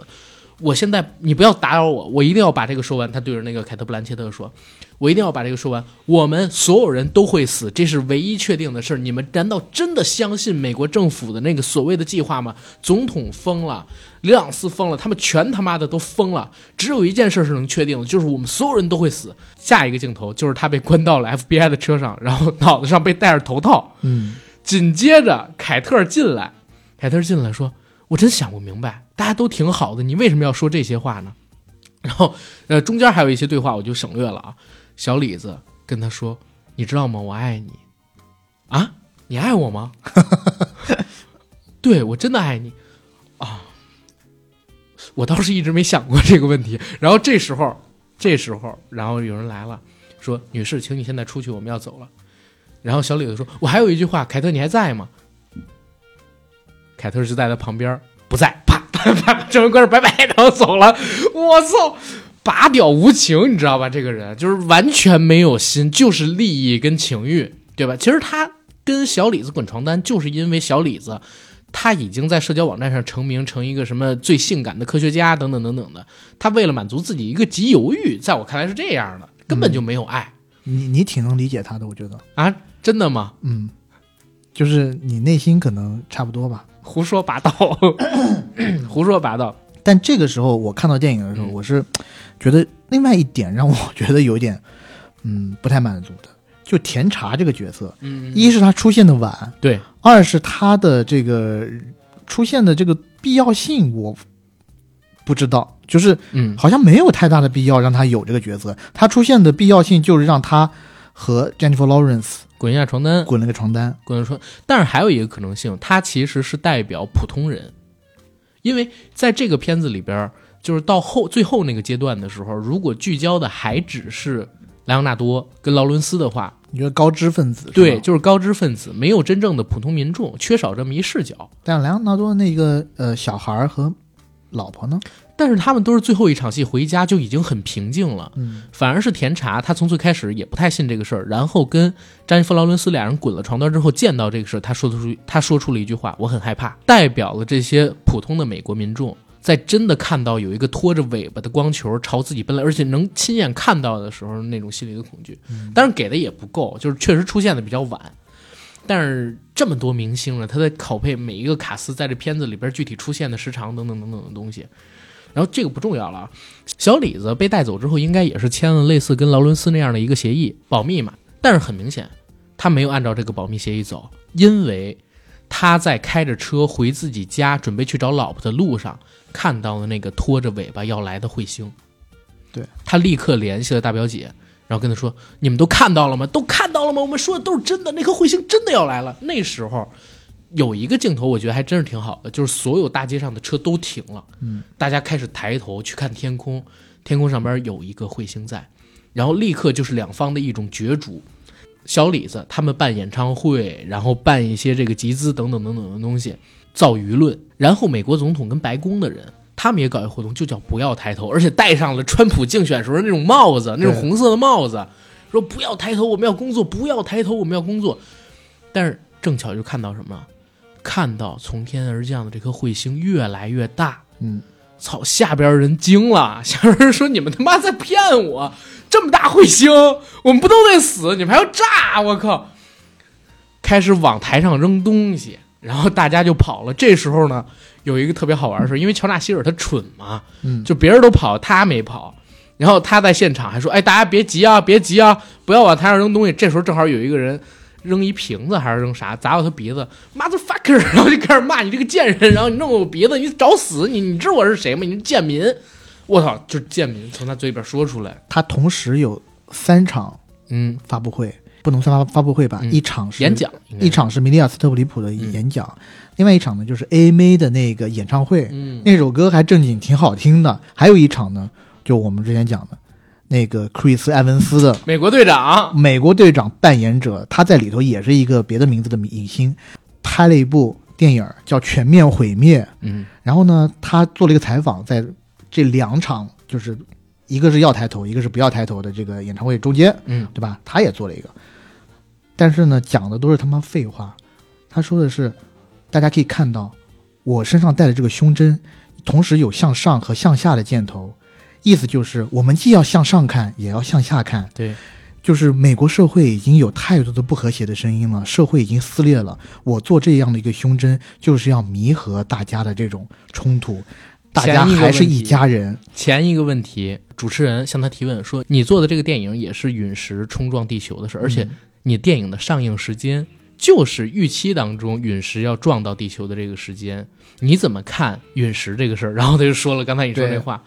我现在你不要打扰我，我一定要把这个说完。他对着那个凯特·布兰切特说：“我一定要把这个说完。我们所有人都会死，这是唯一确定的事。你们难道真的相信美国政府的那个所谓的计划吗？总统疯了，里朗斯疯了，他们全他妈的都疯了。只有一件事是能确定的，就是我们所有人都会死。下一个镜头就是他被关到了 FBI 的车上，然后脑袋上被戴着头套。嗯，紧接着凯特进来，凯特进来说：“我真想不明白，大家都挺好的，你为什么要说这些话呢？”然后，呃，中间还有一些对话，我就省略了啊。小李子跟他说：“你知道吗？我爱你。”啊，你爱我吗？[laughs] 对我真的爱你啊！我倒是一直没想过这个问题。然后这时候，这时候，然后有人来了，说：“女士，请你现在出去，我们要走了。”然后小李子说：“我还有一句话，凯特，你还在吗？”凯特就在他旁边，不在，啪啪 [laughs] 啪，证人，拜拜，然后走了。我操，拔屌无情，你知道吧？这个人就是完全没有心，就是利益跟情欲，对吧？其实他跟小李子滚床单，就是因为小李子他已经在社交网站上成名，成一个什么最性感的科学家等等等等的。他为了满足自己一个极犹欲，在我看来是这样的，根本就没有爱、你你挺能理解他的，我觉得，啊！真的吗？嗯，就是你内心可能差不多吧。胡说八道，[coughs] 胡说八道。但这个时候我看到电影的时候，嗯。我是觉得另外一点让我觉得有点，嗯，不太满足的，就甜茶这个角色，嗯，一是他出现的晚，对，二是他的这个出现的这个必要性，我不不知道，就是嗯，好像没有太大的必要让他有这个角色，他出现的必要性就是让他和 Jennifer Lawrence 滚一下床单，滚了个床单。滚了床。但是还有一个可能性，他其实是代表普通人，因为在这个片子里边，就是到后最后那个阶段的时候，如果聚焦的还只是莱昂纳多跟劳伦斯的话，你觉得高知分子对，，就是高知分子，没有真正的普通民众，缺少这么一视角。但莱昂纳多那个呃小孩儿和老婆呢？但是他们都是最后一场戏回家就已经很平静了，嗯，反而是甜茶，他从最开始也不太信这个事儿，然后跟詹妮弗·劳伦斯俩人滚了床单之后，见到这个事儿，他说出他说出了一句话：“我很害怕。”代表了这些普通的美国民众，在真的看到有一个拖着尾巴的光球朝自己奔来，而且能亲眼看到的时候，那种心里的恐惧。当然给的也不够，就是确实出现的比较晚。但是这么多明星了，他在拷贝每一个卡斯在这片子里边具体出现的时长等等等等的东西。然后这个不重要了啊，小李子被带走之后，应该也是签了类似跟劳伦斯那样的一个协议，保密嘛。但是很明显，他没有按照这个保密协议走，因为他在开着车回自己家，准备去找老婆的路上，看到了那个拖着尾巴要来的彗星。对他立刻联系了大表姐，然后跟他说：“你们都看到了吗？都看到了吗？我们说的都是真的，那颗彗星真的要来了。”那时候有一个镜头，我觉得还真是挺好的，就是所有大街上的车都停了，嗯，大家开始抬头去看天空，天空上边有一个彗星在，然后立刻就是两方的一种角逐。小李子他们办演唱会，然后办一些这个集资等等等等的东西，造舆论。然后美国总统跟白宫的人，他们也搞一活动，就叫不要抬头，而且戴上了川普竞选时候那种帽子，那种红色的帽子，说不要抬头，我们要工作，不要抬头，我们要工作。但是正巧就看到什么，看到从天而降的这颗彗星越来越大，嗯，操！下边人惊了，[laughs] 下边人说：“你们他妈在骗我！这么大彗星，[laughs] 我们不都得死？你们还要炸？我靠！”开始往台上扔东西，然后大家就跑了。这时候呢，有一个特别好玩的事，因为乔纳希尔他蠢嘛，嗯就别人都跑，他没跑。然后他在现场还说：“哎，大家别急啊，别急啊，不要往台上扔东西。”这时候正好有一个人扔一瓶子还是扔啥，砸到他鼻子，motherfucker，[laughs] 然后就开始骂你这个贱人，然后你弄我鼻子，你找死！你你知道我是谁吗？你是贱民！我操，就是贱民从他嘴里边说出来。他同时有三场嗯，发布会，不能算发发布会吧？嗯一场是演讲，一，场是米利亚斯特普里普的演讲，另外一场呢就是 AMA 的那个演唱会，嗯，那首歌还正经挺好听的。还有一场呢，就我们之前讲的那个克里斯·埃文斯的美国队长，美国队长扮演者，他在里头也是一个别的名字的影星，拍了一部电影叫《全面毁灭》。嗯然后呢，他做了一个采访，在这两场就是一个是要抬头，一个是不要抬头的这个演唱会中间，嗯对吧？他也做了一个，但是呢，讲的都是他妈废话。他说的是，大家可以看到我身上带的这个胸针，同时有向上和向下的箭头，意思就是我们既要向上看，也要向下看。对，就是美国社会已经有太多的不和谐的声音了，社会已经撕裂了。我做这样的一个胸针，就是要弥合大家的这种冲突，大家还是一家人。前一个问题，主持人向他提问说：“你做的这个电影也是陨石冲撞地球的事，而且嗯你电影的上映时间就是预期当中陨石要撞到地球的这个时间，你怎么看陨石这个事儿？”然后他就说了刚才你说那话，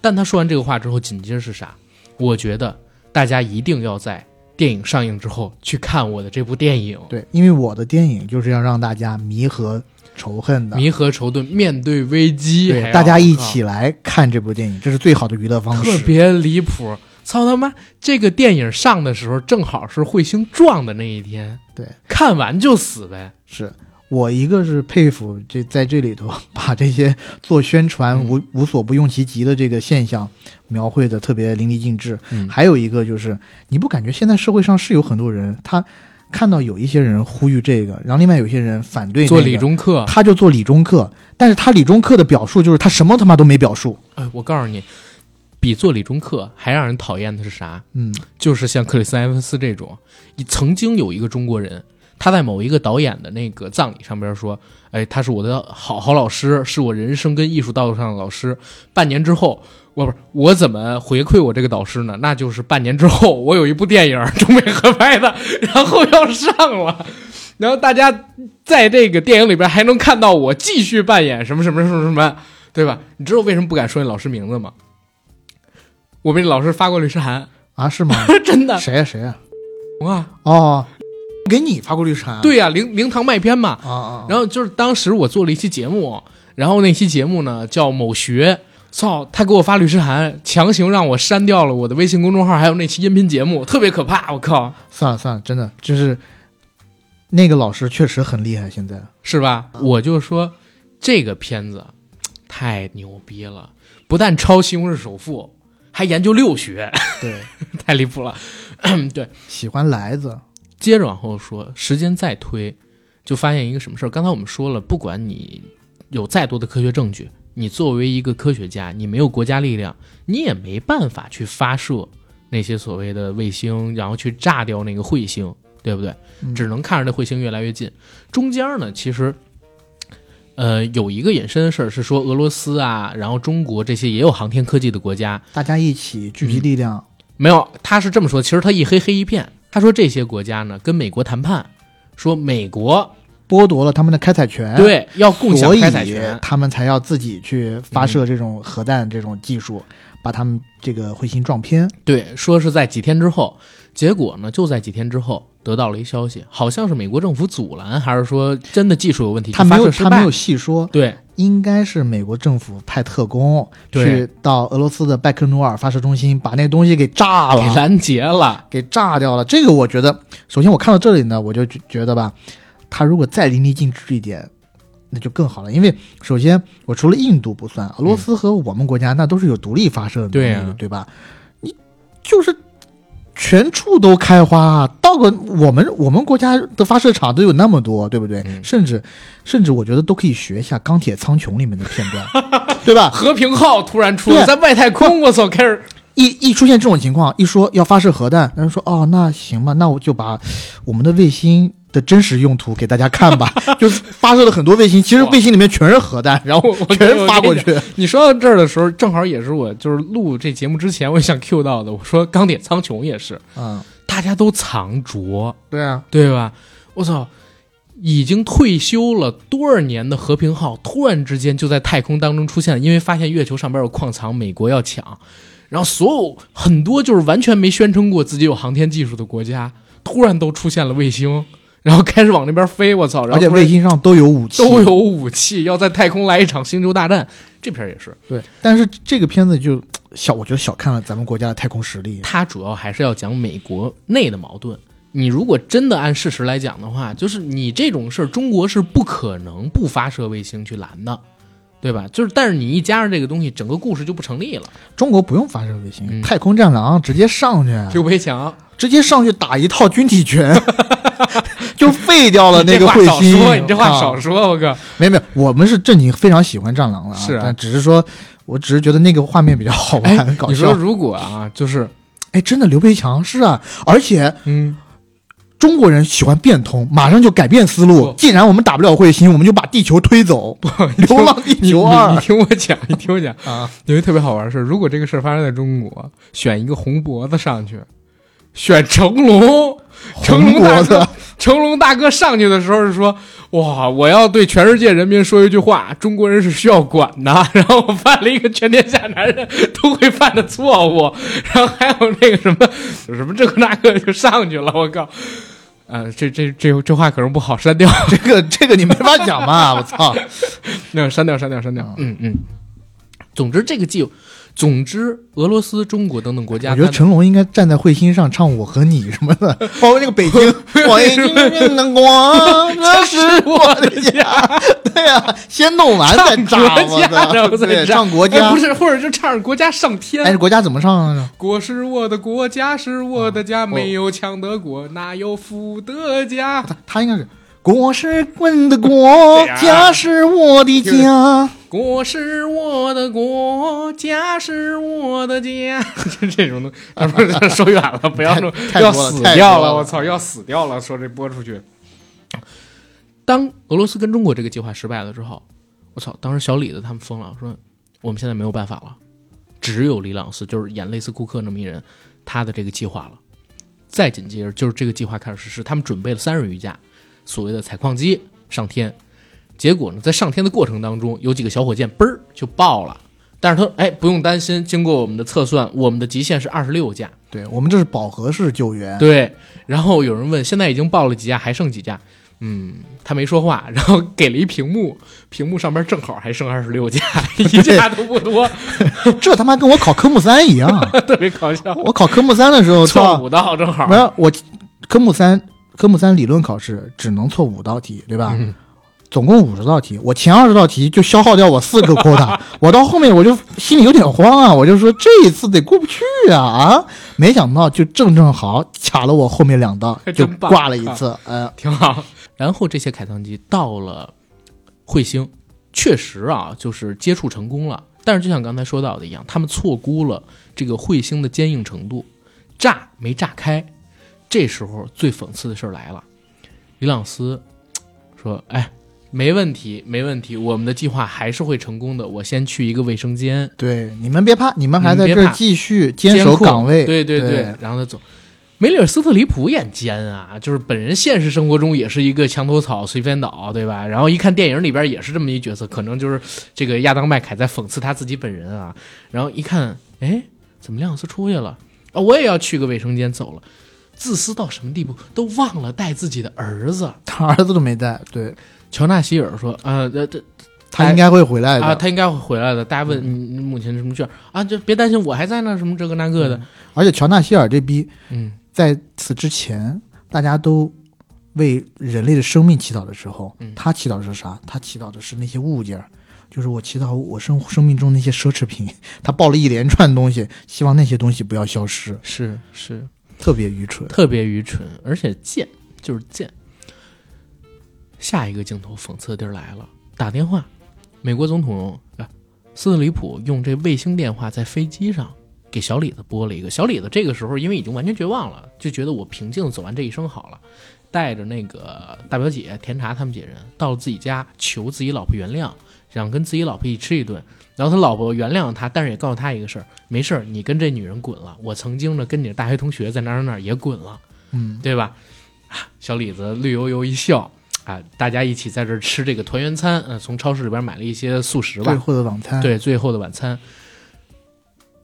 但他说完这个话之后，紧接着是啥？我觉得大家一定要在电影上映之后去看我的这部电影，对，因为我的电影就是要让大家弥合仇恨的，弥合仇恨，面对危机，对，大家一起来看这部电影，这是最好的娱乐方式。特别离谱。操他妈！这个电影上的时候正好是彗星撞的那一天，对，看完就死呗。是我一个是佩服这在这里头把这些做宣传嗯无无所不用其极的这个现象描绘的特别淋漓尽致。嗯还有一个就是，你不感觉现在社会上是有很多人，他看到有一些人呼吁这个，然后另外有些人反对、那个、做理中客，他就做理中客，但是他理中客的表述就是他什么他妈都没表述。哎，我告诉你，比做理中客还让人讨厌的是啥？嗯，就是像克里斯·埃文斯这种，曾经有一个中国人，他在某一个导演的那个葬礼上边说：“哎，他是我的好好老师，是我人生跟艺术道路上的老师。”半年之后，我不是我怎么回馈我这个导师呢？那就是半年之后，我有一部电影中美合拍的，然后要上了，然后大家在这个电影里边还能看到我继续扮演什么什么什么什么。对吧？你知道为什么不敢说你老师名字吗？我被老师发过律师函，啊，是吗？[laughs] 真的。谁呀、谁呀、啊，[laughs] [laughs] 哦，给你发过律师函啊？对呀、灵灵堂卖片嘛。啊啊，然后就是当时我做了一期节目，然后那期节目呢叫某学，操，他给我发律师函，强行让我删掉了我的微信公众号，还有那期音频节目，特别可怕。我靠，算了算了，真的就是那个老师确实很厉害，现在是吧？我就说这个片子太牛逼了，不但抄《西红柿首富》，还研究六学，对 [laughs] 太离谱了。[clears throat] 对，喜欢来子，接着往后说，时间再推，就发现一个什么事儿？刚才我们说了，不管你有再多的科学证据，你作为一个科学家，你没有国家力量，你也没办法去发射那些所谓的卫星，然后去炸掉那个彗星，对不对？嗯只能看着那彗星越来越近。中间呢，其实。呃，有一个引申的事儿是说，俄罗斯啊，然后中国这些也有航天科技的国家，大家一起聚集力量，没有，他是这么说，其实他一黑黑一片。他说这些国家呢跟美国谈判，说美国剥夺了他们的开采权，，对要共享开采权，他们才要自己去发射这种核弹这种技术，把他们这个彗星撞偏。对，说是在几天之后，结果呢就在几天之后得到了一消息，好像是美国政府阻拦，还是说真的技术有问题，他没有，他没有细说，对应该是美国政府派特工去到俄罗斯的拜克努尔发射中心，把那东西给炸了，给拦截了，给炸掉了。这个我觉得，首先我看到这里呢，我就觉觉得吧，他如果再淋漓尽致一点，那就更好了。因为首先我除了印度不算，俄罗斯和我们国家那都是有独立发射的能力的，对啊对吧？你就是全处都开花，到个我们我们国家的发射场都有那么多，对不对？嗯甚至甚至我觉得都可以学一下《钢铁苍穹》里面的片段，[laughs] 对吧？和平号突然出在外太空，我操，开始一一出现这种情况，一说要发射核弹，然后说哦，那行吧，那我就把我们的卫星的真实用途给大家看吧。[laughs] 就是发射了很多卫星，其实卫星里面全是核弹，[laughs] 然后我我全发过去。你说到这儿的时候，正好也是我就是录这节目之前，我想 Q 到的。我说钢铁苍穹也是，嗯，大家都藏拙，对啊，对吧？我操，已经退休了多少年的和平号，突然之间就在太空当中出现了，因为发现月球上边有矿藏，美国要抢，然后所有很多就是完全没宣称过自己有航天技术的国家，突然都出现了卫星，然后开始往那边飞。我操！然而且卫星上都有武器，都有武器，要在太空来一场星球大战。这片儿也是，对。但是这个片子就小，我觉得小看了咱们国家的太空实力。它主要还是要讲美国内的矛盾。你如果真的按事实来讲的话，就是你这种事儿，中国是不可能不发射卫星去拦的，对吧？就是，但是你一加上这个东西，整个故事就不成立了。中国不用发射卫星，嗯太空战狼直接上去，刘培强，直接上去打一套军体拳，[laughs] 就废掉了那个 [laughs] 你这话彗星。少说，你这话啊少说，我靠！没有没有，我们是正经非常喜欢战狼的啊，是啊但只是说，我只是觉得那个画面比较好哎玩，搞你说。如果啊，就是，哎，真的刘培强是啊，而且嗯，中国人喜欢变通，马上就改变思路。既然我们打不了彗星，我们就把地球推走。流浪地球二你听我讲，[laughs] 你听我讲，啊，有一特别好玩的事儿，如果这个事儿发生在中国，选一个红脖子上去，选成龙，[laughs] 成龙大哥，[laughs] 成龙大哥上去的时候是说：“哇，我要对全世界人民说一句话，中国人是需要管的。[laughs] ”然后我犯了一个全天下男人都会犯的错误，然后还有那个什么什么这个那个就上去了，我靠！呃，这这这这话可能不好删掉，这个这个你没法讲吧，我操！那删掉，删掉，删掉。嗯嗯。总之，这个计，总之，俄罗斯、中国等等国家，我觉得成龙应该站在彗星上唱《我和你》什么的，[laughs] 包括那个北京，[laughs] 我已经的光，那是我的家。[laughs] 对呀、先弄完再炸，国家，然后我操！对，再炸唱国家哎不。是，或者就唱国家上天。哎，国家怎么唱啊？国是我的国家是我的哦家，没有强的国，哪有富的家？他他应该是国是滚的国，家是我的家。国是我的国，家是我的家。就 [laughs] 这种的，啊不是说远了，不要说要死掉了，我操，要死掉了！说这播出去，当俄罗斯跟中国这个计划失败了之后，我操，当时小李子他们疯了，说我们现在没有办法了，只有李朗斯，就是演类似库克那么一人，他的这个计划了。再紧接着就是这个计划开始实施，他们准备了三十余架所谓的采矿机上天，结果呢，在上天的过程当中，有几个小火箭嘣儿就爆了。但是他说：“哎，不用担心，经过我们的测算，我们的极限是二十六架。对我们这是饱和式救援，对。然后有人问，现在已经爆了几架，还剩几架？嗯，他没说话，[laughs] 然后给了一屏幕，屏幕上边正好还剩二十六架，[laughs] 一架都不多，[laughs] 这他妈跟我考科目三一样，特别搞笑。我考科目三的时候错五道正好，没有我科目三科目三理论考试只能错五道题，对吧？嗯总共五十道题，我前二十道题就消耗掉我四个 quota，[laughs] 我到后面我就心里有点慌啊，我就说这一次得过不去啊啊！没想到就正正好卡了我后面两道，就挂了一次，呃，挺好。然后这些凯桑机到了彗星，确实啊，就是接触成功了。但是就像刚才说到的一样，他们错估了这个彗星的坚硬程度，炸没炸开。这时候最讽刺的事儿来了，李朗斯说：“哎，没问题，没问题，我们的计划还是会成功的。我先去一个卫生间对，你们别怕，你们还在这儿继续坚守岗位，对对对然后他走。梅里尔斯特里普演奸啊，就是本人现实生活中也是一个墙头草随便倒，对吧？然后一看电影里边也是这么一角色，可能就是这个亚当麦凯在讽刺他自己本人啊。然后一看，哎，怎么亮斯出去了？啊、我也要去个卫生间，走了。自私到什么地步，都忘了带自己的儿子。他儿子都没带，对乔纳希尔说：“啊，这这他应该会回来的。啊，他应该会回来的。”大家问你你母亲什么事儿啊？就别担心，我还在呢，什么这个那个的。而且乔纳希尔这逼嗯，在此之前，大家都为人类的生命祈祷的时候，嗯他祈祷的是啥？他祈祷的是那些物件，就是我祈祷我生生命中那些奢侈品。[laughs] 他抱了一连串东西，希望那些东西不要消失，是是。特别愚蠢。特别愚蠢，而且贱，就是贱。下一个镜头讽刺的地儿来了，打电话，美国总统啊，斯特里普用这卫星电话在飞机上给小李子拨了一个。小李子这个时候因为已经完全绝望了，就觉得我平静地走完这一生好了，带着那个大表姐甜茶他们几人到了自己家，求自己老婆原谅，想跟自己老婆一起吃一顿。然后他老婆原谅了他，但是也告诉他一个事儿：没事儿，你跟这女人滚了。我曾经呢跟你的大学同学在哪儿哪儿哪也滚了。嗯，对吧？啊，小李子绿油油一笑啊，大家一起在这儿吃这个团圆餐，呃，从超市里边买了一些素食吧最，后的晚餐，对，最后的晚餐。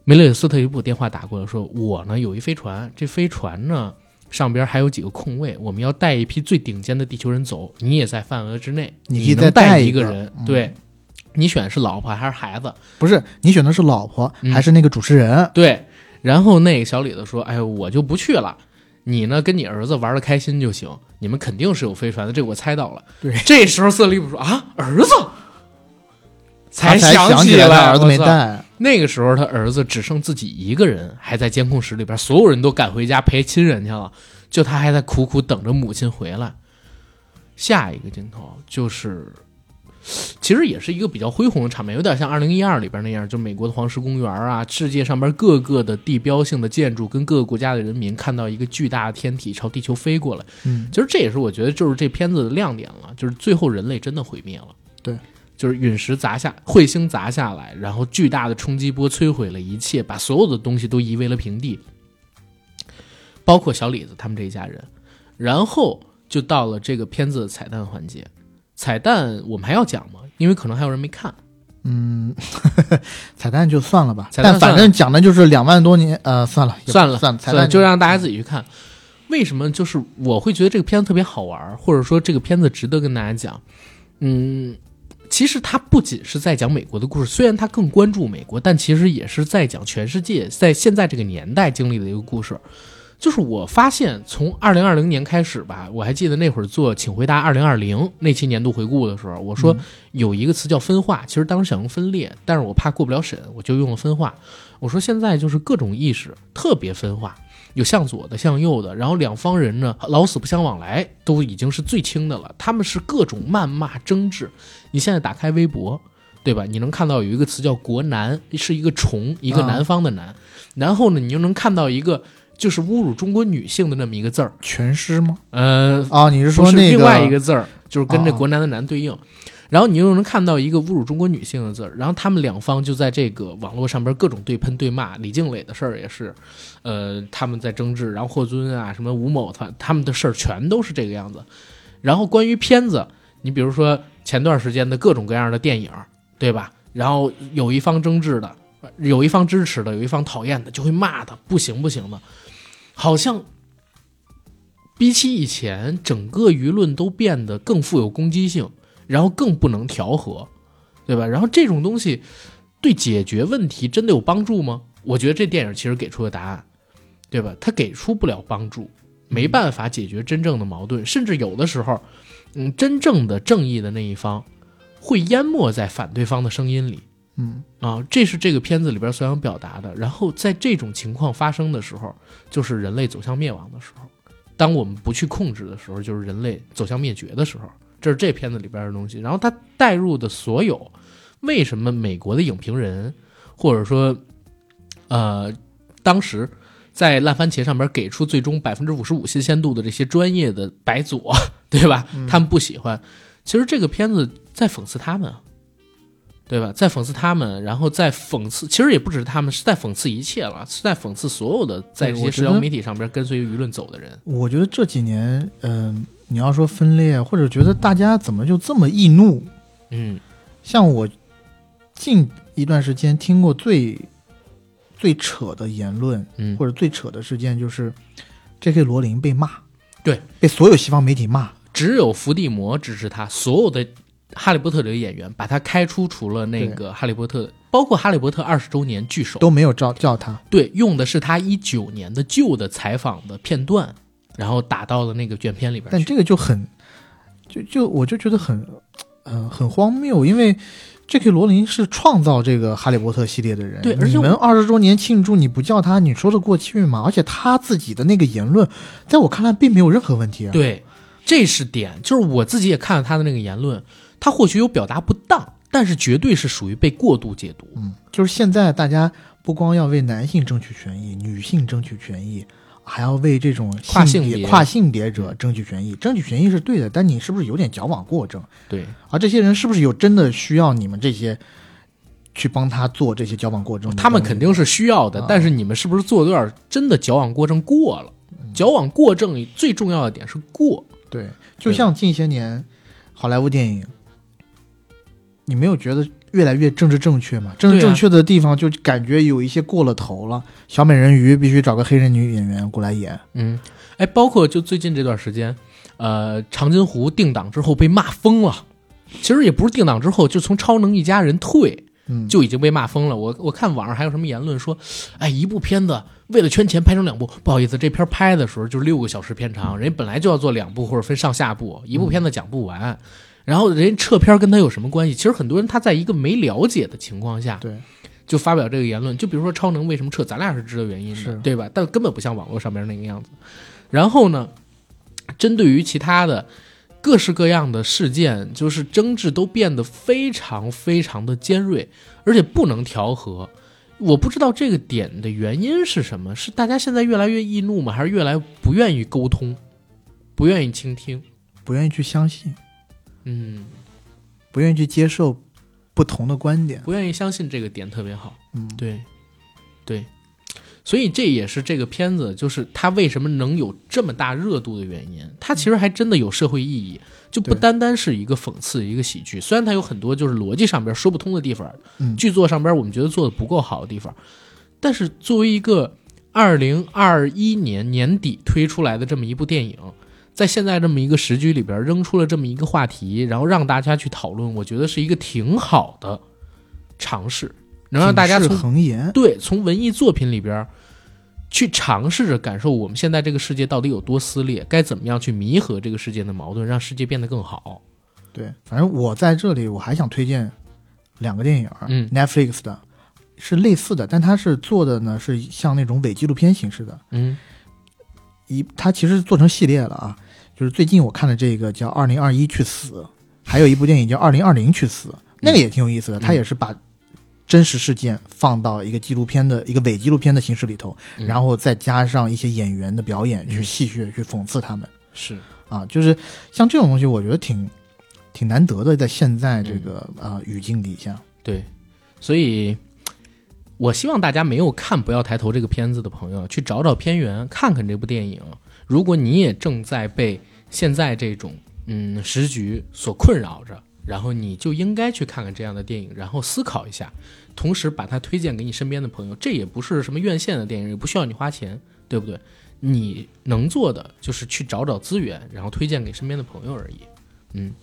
梅勒斯特一部电话打过来说，我呢有一飞船，这飞船呢上边还有几个空位，我们要带一批最顶尖的地球人走，你也在范围之内，你能再带一个人，嗯对。你选是老婆还是孩子？不是你选的是老婆、嗯还是那个主持人？对，然后那个小李子说：“哎，我就不去了，你呢跟你儿子玩的开心就行。你们肯定是有飞船的，这个我猜到了。”对，这时候瑟利普说：“啊，儿子。”才想起来，儿子没。带。那个时候他儿子只剩自己一个人，还在监控室里边，所有人都赶回家陪亲人去了，就他还在苦苦等着母亲回来。下一个镜头就是，其实也是一个比较恢宏的场面，有点像二零一二里边那样，就美国的黄石公园啊，世界上边各个的地标性的建筑跟各个国家的人民看到一个巨大的天体朝地球飞过来。嗯，其实这也是我觉得就是这片子的亮点了，就是最后人类真的毁灭了。对，就是陨石砸下，彗星砸下来，然后巨大的冲击波摧毁了一切，把所有的东西都夷为了平地，包括小李子他们这一家人。然后就到了这个片子的彩蛋环节。彩蛋我们还要讲吗？因为可能还有人没看。嗯，[laughs] 彩蛋就算了吧，彩蛋但反正讲的就是两万多年，呃，算了，算了算了，彩蛋就让大家自己去看。为什么？就是我会觉得这个片子特别好玩，或者说这个片子值得跟大家讲。嗯，其实它不仅是在讲美国的故事，虽然它更关注美国，但其实也是在讲全世界在现在这个年代经历的一个故事。就是我发现，从二零二零年开始吧，我还记得那会儿做《请回答二零二零》那期年度回顾的时候，我说有一个词叫分化，其实当时想用分裂，但是我怕过不了审，我就用了分化。我说现在就是各种意识特别分化，有向左的，向右的，然后两方人呢老死不相往来，都已经是最轻的了。他们是各种谩骂争执。你现在打开微博，对吧？你能看到有一个词叫“国南”，是一个虫，一个啊南方的南。然后呢，你又能看到一个就是侮辱中国女性的那么一个字儿，全诗吗？呃，哦，你是说那另外一个字儿，就是跟这国男的男对应。然后你又能看到一个侮辱中国女性的字儿，然后他们两方就在这个网络上边各种对喷对骂，李静蕾的事儿也是，呃，他们在争执，然后霍尊啊什么吴某他他们的事儿全都是这个样子。然后关于片子，你比如说前段时间的各种各样的电影，对吧？然后有一方争执的，有一方支持的，有一方讨厌的，就会骂他不行不行的，好像比起以前，整个舆论都变得更富有攻击性，然后更不能调和，对吧？然后这种东西对解决问题真的有帮助吗？我觉得这电影其实给出了答案，对吧？它给出不了帮助，没办法解决真正的矛盾，甚至有的时候，嗯，真正的正义的那一方会淹没在反对方的声音里。嗯啊，这是这个片子里边所想表达的。然后在这种情况发生的时候，就是人类走向灭亡的时候。当我们不去控制的时候，就是人类走向灭绝的时候。这是这片子里边的东西。然后他带入的所有，为什么美国的影评人，或者说，呃，当时在烂番茄上边给出最终百分之五十五新鲜度的这些专业的白左，[laughs] 对吧？他们不喜欢。其实这个片子在讽刺他们啊。对吧？在讽刺他们，然后在讽刺，其实也不只是他们，是在讽刺一切了，是在讽刺所有的在这些社交媒体上边跟随舆论走的人。我觉得这几年，嗯、你要说分裂，或者觉得大家怎么就这么易怒？嗯像我近一段时间听过最最扯的言论，嗯，或者最扯的事件，就是 J.K. 罗琳被骂，对，被所有西方媒体骂，只有伏地魔支持他，所有的哈利波特里的演员把他开除，除了那个哈利波特，包括哈利波特二十周年聚首，都没有叫叫他。对，用的是他一九年的旧的采访的片段，然后打到了那个卷片里边。但这个就很，就就我就觉得很，呃，很荒谬，因为 J.K. 罗琳是创造这个哈利波特系列的人，对而且你们二十周年庆祝你不叫他，你说得过去吗？而且他自己的那个言论，在我看来并没有任何问题啊。对，这是点，就是我自己也看了他的那个言论，他或许有表达不当，但是绝对是属于被过度解读。嗯，就是现在大家不光要为男性争取权益，女性争取权益，还要为这种跨性别跨性别者争取权益。争取权益是对的，但你是不是有点矫枉过正？对，而这些人是不是有真的需要你们这些去帮他做这些矫枉过正？他们肯定是需要的，啊但是你们是不是做的有点真的矫枉过正过了？矫枉过正最重要的点是过，对，就像近些年好莱坞电影，你没有觉得越来越政治正确吗？政治正确的地方就感觉有一些过了头了。小美人鱼必须找个黑人女演员过来演，嗯，哎，包括就最近这段时间，呃，长津湖定档之后被骂疯了。其实也不是定档之后，就从超能一家人退嗯，就已经被骂疯了。我我看网上还有什么言论说，哎，一部片子为了圈钱拍成两部，不好意思，这片拍的时候就六个小时片长，人家本来就要做两部或者分上下部，一部片子讲不完。然后人家撤片跟他有什么关系？其实很多人他在一个没了解的情况下，对，就发表这个言论。就比如说超能为什么撤，咱俩是知道原因的，是对吧？但根本不像网络上面那个样子。然后呢，针对于其他的各式各样的事件，就是争执都变得非常非常的尖锐，而且不能调和。我不知道这个点的原因是什么，是大家现在越来越易怒吗？还是越来不愿意沟通，不愿意倾听？不愿意去相信，嗯，不愿意去接受不同的观点。不愿意相信这个点特别好。嗯，对，对，所以这也是这个片子，就是它为什么能有这么大热度的原因。它其实还真的有社会意义，就不单单是一个讽刺、一个喜剧。虽然它有很多就是逻辑上边说不通的地方，嗯剧作上边我们觉得做的不够好的地方，但是作为一个二零二一年年底推出来的这么一部电影。在现在这么一个时局里边扔出了这么一个话题，然后让大家去讨论，我觉得是一个挺好的尝试，能让大家从。对，从文艺作品里边去尝试着感受我们现在这个世界到底有多撕裂，该怎么样去弥合这个世界的矛盾，让世界变得更好。对，反正我在这里我还想推荐两个电影，嗯 n e t f l i x 的，是类似的，但它是做的呢是像那种伪纪录片形式的，嗯一它其实做成系列了啊，就是最近我看的这个叫《二零二一去死》，还有一部电影叫《二零二零去死》，那个也挺有意思的，它也是把真实事件放到一个纪录片的一个伪纪录片的形式里头，嗯。然后再加上一些演员的表演去嗯。戏谑、去讽刺他们。是，啊，就是像这种东西，我觉得挺挺难得的，在现在这个嗯啊、语境底下，对，所以。我希望大家没有看《不要抬头》这个片子的朋友，去找找片源，看看这部电影。如果你也正在被现在这种嗯时局所困扰着，然后你就应该去看看这样的电影，然后思考一下，同时把它推荐给你身边的朋友。这也不是什么院线的电影，也不需要你花钱，对不对？你能做的就是去找找资源，然后推荐给身边的朋友而已。嗯，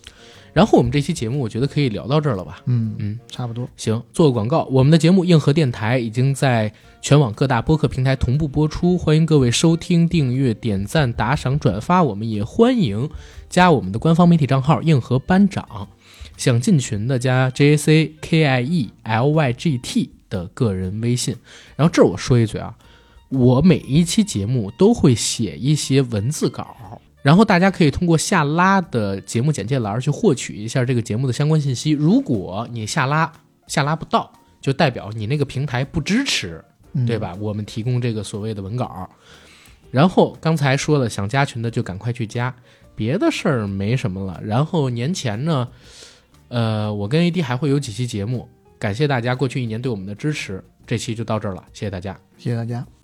然后我们这期节目我觉得可以聊到这儿了吧？嗯嗯，差不多。行，做个广告，我们的节目硬核电台已经在全网各大播客平台同步播出，欢迎各位收听、订阅、点赞、打赏、转发。我们也欢迎加我们的官方媒体账号“硬核班长”，想进群的加 J A C K I E L Y G T 的个人微信。然后这儿我说一嘴啊，我每一期节目都会写一些文字稿。然后大家可以通过下拉的节目简介栏去获取一下这个节目的相关信息。如果你下拉下拉不到，就代表你那个平台不支持，嗯对？吧？我们提供这个所谓的文稿。然后刚才说了，想加群的就赶快去加，别的事儿没什么了。然后年前呢，呃，我跟 AD 还会有几期节目，感谢大家过去一年对我们的支持。这期就到这儿了，谢谢大家。谢谢大家。